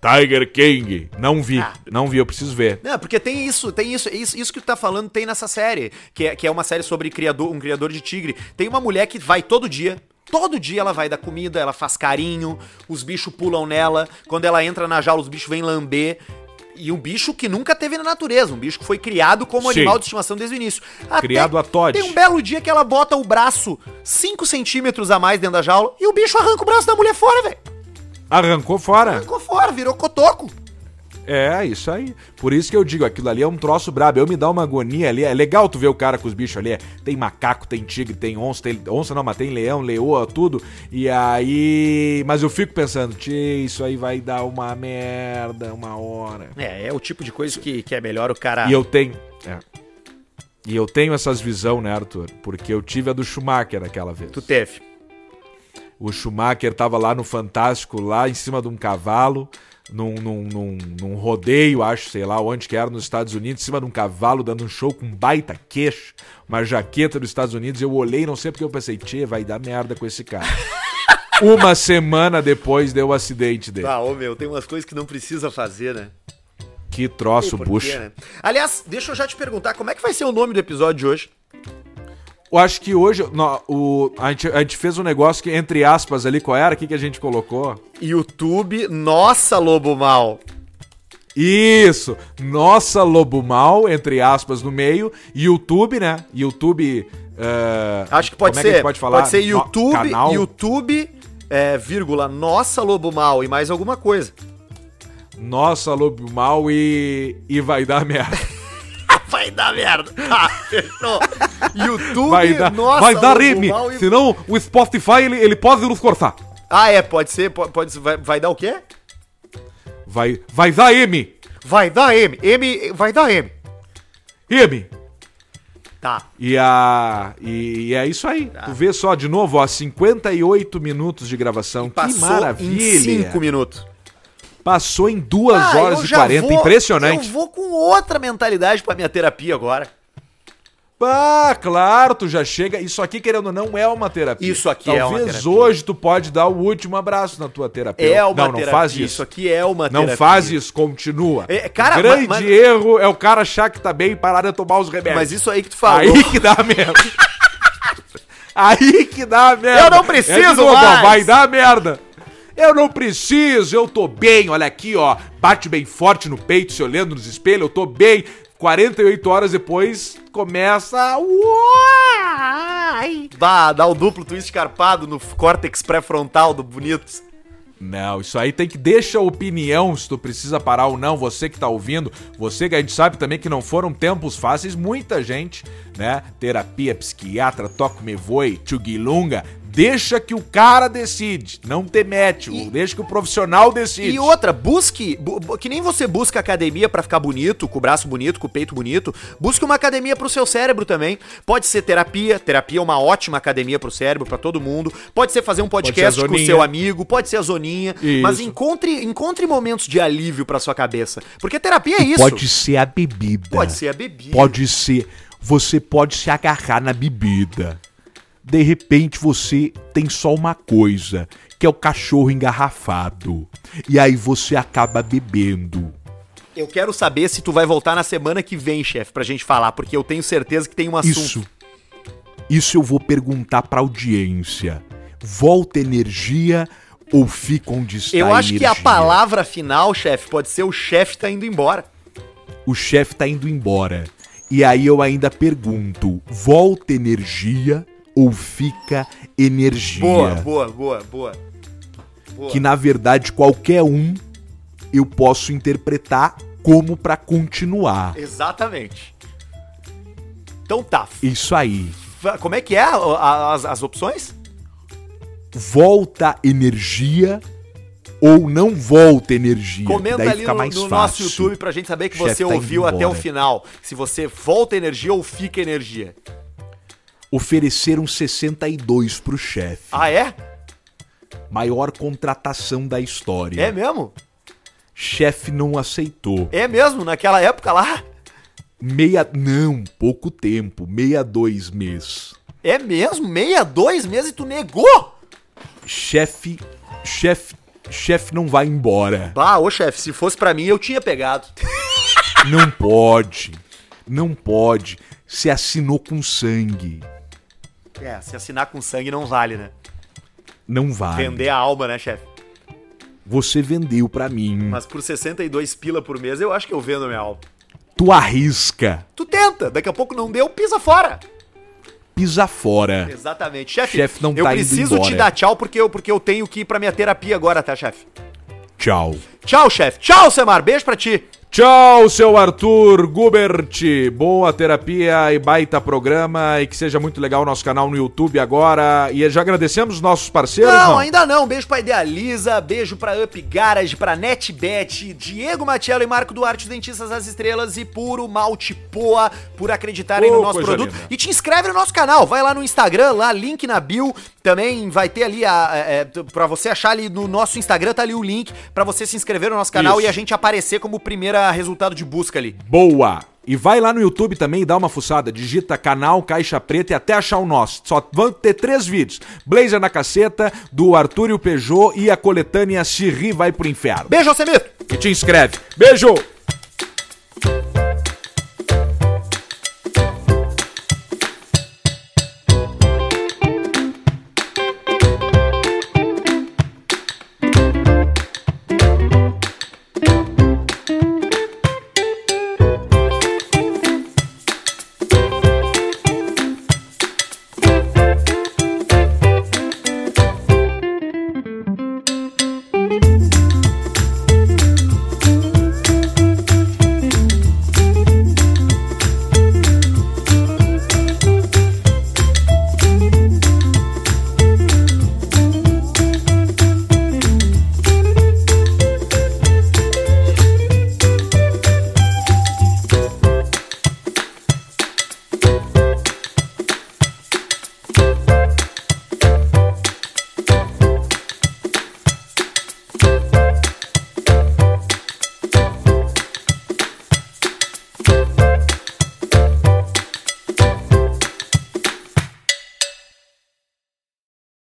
[SPEAKER 2] Tiger King. Não vi,
[SPEAKER 1] Ah.
[SPEAKER 2] não vi, eu preciso ver.
[SPEAKER 1] Não, porque tem isso, tem isso, isso, isso que tu tá falando tem nessa série, que é, que é uma série sobre criador, um criador de tigre. Tem uma mulher que vai todo dia, todo dia ela vai dar comida, ela faz carinho, os bichos pulam nela, quando ela entra na jaula os bichos vêm lamber. E um bicho que nunca teve na natureza, um bicho que foi criado como
[SPEAKER 2] Sim.
[SPEAKER 1] animal de estimação desde o início. Até
[SPEAKER 2] Criado a Todd.
[SPEAKER 1] Tem um belo dia que ela bota o braço 5 centímetros a mais dentro da jaula e o bicho arranca o braço da mulher fora, velho.
[SPEAKER 2] Arrancou fora.
[SPEAKER 1] Arrancou fora, virou cotoco.
[SPEAKER 2] É, isso aí. Por isso que eu digo, aquilo ali é um troço brabo. Eu me dá uma agonia ali. É legal tu ver o cara com os bichos ali. é, Tem macaco, tem tigre, tem onça, tem onça não, mas tem leão, leoa, tudo. E aí. Mas eu fico pensando, tchê, isso aí vai dar uma merda uma hora.
[SPEAKER 1] É, é o tipo de coisa que, que é melhor o cara.
[SPEAKER 2] E eu tenho. é. E eu tenho essas visão, né, Arthur? Porque eu tive a do Schumacher aquela vez.
[SPEAKER 1] Tu teve.
[SPEAKER 2] O Schumacher tava lá no Fantástico, lá em cima de um cavalo, num, num, num, num rodeio, acho, sei lá onde que era, nos Estados Unidos, em cima de um cavalo, dando um show com um baita queixo, uma jaqueta dos Estados Unidos. Eu olhei, não sei porque eu pensei, tchê, vai dar merda com esse cara. Uma semana depois deu o acidente dele.
[SPEAKER 1] Ah, ô meu, tem umas coisas que não precisa fazer, né?
[SPEAKER 2] Que troço, Bush.
[SPEAKER 1] né? Aliás, deixa eu já te perguntar, como é que vai ser o nome do episódio de hoje?
[SPEAKER 2] Eu acho que hoje no- o, a, gente, a gente fez um negócio que, entre aspas, ali, qual era? O que, que a gente colocou?
[SPEAKER 1] YouTube, nossa, Lobo Mal.
[SPEAKER 2] Isso! Nossa Lobo Mal, entre aspas, no meio. YouTube, né? YouTube. eh,
[SPEAKER 1] Acho que pode
[SPEAKER 2] é
[SPEAKER 1] ser.
[SPEAKER 2] a gente pode falar?
[SPEAKER 1] ser
[SPEAKER 2] No-
[SPEAKER 1] YouTube,
[SPEAKER 2] canal?
[SPEAKER 1] YouTube, é, vírgula, nossa, Lobo Mal e mais alguma coisa.
[SPEAKER 2] Nossa Lobo Mal e. E vai dar merda.
[SPEAKER 1] Vai dar merda. Ah, fechou. YouTube,
[SPEAKER 2] Vai dar,
[SPEAKER 1] nossa,
[SPEAKER 2] vai dar M.
[SPEAKER 1] E...
[SPEAKER 2] Senão o Spotify ele, ele pode nos cortar.
[SPEAKER 1] Ah, é, pode ser, pode, pode vai, vai dar o quê?
[SPEAKER 2] Vai, vai dar M.
[SPEAKER 1] Vai dar M. M, vai dar M.
[SPEAKER 2] M.
[SPEAKER 1] Tá.
[SPEAKER 2] E, a, e, e é isso aí. Tu vê só, de novo, ó, 58 minutos de gravação. que maravilha.
[SPEAKER 1] em 5 minutos.
[SPEAKER 2] Passou em 2
[SPEAKER 1] Ah,
[SPEAKER 2] horas e
[SPEAKER 1] já
[SPEAKER 2] 40.
[SPEAKER 1] vou-
[SPEAKER 2] Impressionante.
[SPEAKER 1] Eu vou com outra mentalidade pra minha terapia agora.
[SPEAKER 2] Pá, claro, tu já chega. Isso aqui, querendo ou não, é uma terapia.
[SPEAKER 1] Isso aqui é uma
[SPEAKER 2] Talvez
[SPEAKER 1] terapia.
[SPEAKER 2] hoje tu pode dar o último abraço na tua terapia.
[SPEAKER 1] É uma
[SPEAKER 2] não, não
[SPEAKER 1] terapia.
[SPEAKER 2] faz isso.
[SPEAKER 1] Isso aqui é uma
[SPEAKER 2] Não
[SPEAKER 1] terapia.
[SPEAKER 2] faz isso, continua.
[SPEAKER 1] É, cara,
[SPEAKER 2] o grande
[SPEAKER 1] mas- mas-
[SPEAKER 2] erro é o cara achar que tá bem e parar de tomar os remédios.
[SPEAKER 1] Mas isso aí que tu falou.
[SPEAKER 2] Aí que dá merda. Aí que dá merda.
[SPEAKER 1] Eu não
[SPEAKER 2] É
[SPEAKER 1] preciso
[SPEAKER 2] novo, ó,
[SPEAKER 1] mais.
[SPEAKER 2] Vai dar merda. Eu não preciso, eu tô bem. Olha aqui, ó. Bate bem forte no peito, se olhando nos espelhos, eu tô bem. 48 horas depois começa. Uai!
[SPEAKER 1] Dá, dá o duplo twist carpado no córtex pré-frontal do Bonitos.
[SPEAKER 2] Não, isso aí tem que deixa a opinião se tu precisa parar ou não, você que tá ouvindo, você que a gente sabe também que não foram tempos fáceis, muita gente, né? Terapia, psiquiatra, toque me voe, tchugilunga, deixa que o cara decide, não te mete, deixa que o profissional decide.
[SPEAKER 1] E outra, busque, bu- que nem você busca academia pra ficar bonito, com o braço bonito, com o peito bonito, busque uma academia pro seu cérebro também. Pode ser terapia, terapia é uma ótima academia pro cérebro, pra todo mundo. Pode ser fazer um podcast com o seu amigo, pode ser a zoninha, mas
[SPEAKER 2] Isso.
[SPEAKER 1] encontre, encontre momentos de alívio pra sua cabeça, porque terapia é isso.
[SPEAKER 2] Pode ser a bebida.
[SPEAKER 1] Pode ser a bebida.
[SPEAKER 2] Pode ser. Você pode se agarrar na bebida. De repente você tem só uma coisa, que é o cachorro engarrafado. E aí você acaba bebendo.
[SPEAKER 1] Eu quero saber se tu vai voltar na semana que vem, chefe, pra gente falar, porque eu tenho certeza que tem um assunto.
[SPEAKER 2] Isso. Isso eu vou perguntar pra audiência. Volta energia ou fica onde está
[SPEAKER 1] Eu acho que a palavra final, chefe, pode ser o chefe tá indo embora.
[SPEAKER 2] O chefe tá indo embora. E aí eu ainda pergunto: volta energia ou fica energia?
[SPEAKER 1] Boa, boa, boa, boa. boa.
[SPEAKER 2] que na verdade qualquer um eu posso interpretar como pra continuar.
[SPEAKER 1] Exatamente. Então tá.
[SPEAKER 2] Isso aí.
[SPEAKER 1] Como é que é as, as opções?
[SPEAKER 2] Volta energia ou não volta energia.
[SPEAKER 1] Comenta
[SPEAKER 2] daí
[SPEAKER 1] ali no,
[SPEAKER 2] mais
[SPEAKER 1] no nosso YouTube pra gente saber que
[SPEAKER 2] Chefe
[SPEAKER 1] você
[SPEAKER 2] tá
[SPEAKER 1] ouviu até o final. Se você volta energia ou fica energia.
[SPEAKER 2] Ofereceram 62 pro chefe.
[SPEAKER 1] Ah, é?
[SPEAKER 2] Maior contratação da história.
[SPEAKER 1] É mesmo?
[SPEAKER 2] Chefe não aceitou.
[SPEAKER 1] É mesmo? Naquela época lá?
[SPEAKER 2] Meia. Não, pouco tempo. Meia dois mês.
[SPEAKER 1] É mesmo? Meia, dois meses e tu negou?
[SPEAKER 2] Chefe. Chefe. Chefe não vai embora.
[SPEAKER 1] Bah, ô chefe, se fosse pra mim eu tinha pegado.
[SPEAKER 2] Não pode. Não pode. Se assinou com sangue.
[SPEAKER 1] É, se assinar com sangue não vale, né?
[SPEAKER 2] Não vale.
[SPEAKER 1] Vender a alma, né, chefe?
[SPEAKER 2] Você vendeu pra mim.
[SPEAKER 1] Mas por 62 pila por mês eu acho que eu vendo a minha alma.
[SPEAKER 2] Tu arrisca.
[SPEAKER 1] Tu tenta, daqui a pouco não deu, pisa fora.
[SPEAKER 2] Pisa fora.
[SPEAKER 1] Exatamente. Chefe,
[SPEAKER 2] Chefe não
[SPEAKER 1] eu
[SPEAKER 2] tá
[SPEAKER 1] preciso te dar tchau porque eu, porque eu tenho que ir pra minha terapia agora, tá, chefe?
[SPEAKER 2] Tchau.
[SPEAKER 1] Tchau, chefe. Tchau, Semar. Beijo pra ti.
[SPEAKER 2] Tchau, seu Arthur Gubert. Boa terapia e baita programa. E que seja muito legal o nosso canal no YouTube agora. E já agradecemos os nossos parceiros,
[SPEAKER 1] Não,
[SPEAKER 2] não?
[SPEAKER 1] ainda não. Beijo pra Idealiza, beijo pra Up Garage, pra NetBet, Diego Matiello e Marco Duarte, Dentistas das Estrelas e Puro Malte Poa, por acreditarem
[SPEAKER 2] Ô,
[SPEAKER 1] no nosso produto.
[SPEAKER 2] linda.
[SPEAKER 1] E te inscreve no nosso canal, vai lá no Instagram, lá, link na bio. Também vai ter ali, a, é, é, pra você achar ali no nosso Instagram, tá ali o link pra você se inscrever no nosso canal
[SPEAKER 2] Isso.
[SPEAKER 1] e a gente aparecer como primeira resultado de busca ali.
[SPEAKER 2] Boa! E vai lá no YouTube também e dá uma fuçada. Digita canal Caixa Preta e até achar o nosso. Só vão ter três vídeos: Blazer na caceta, do Arthur e o Peugeot e a coletânea Se Ri Vai pro Inferno.
[SPEAKER 1] Beijo, Alcemito!
[SPEAKER 2] E te inscreve. Beijo!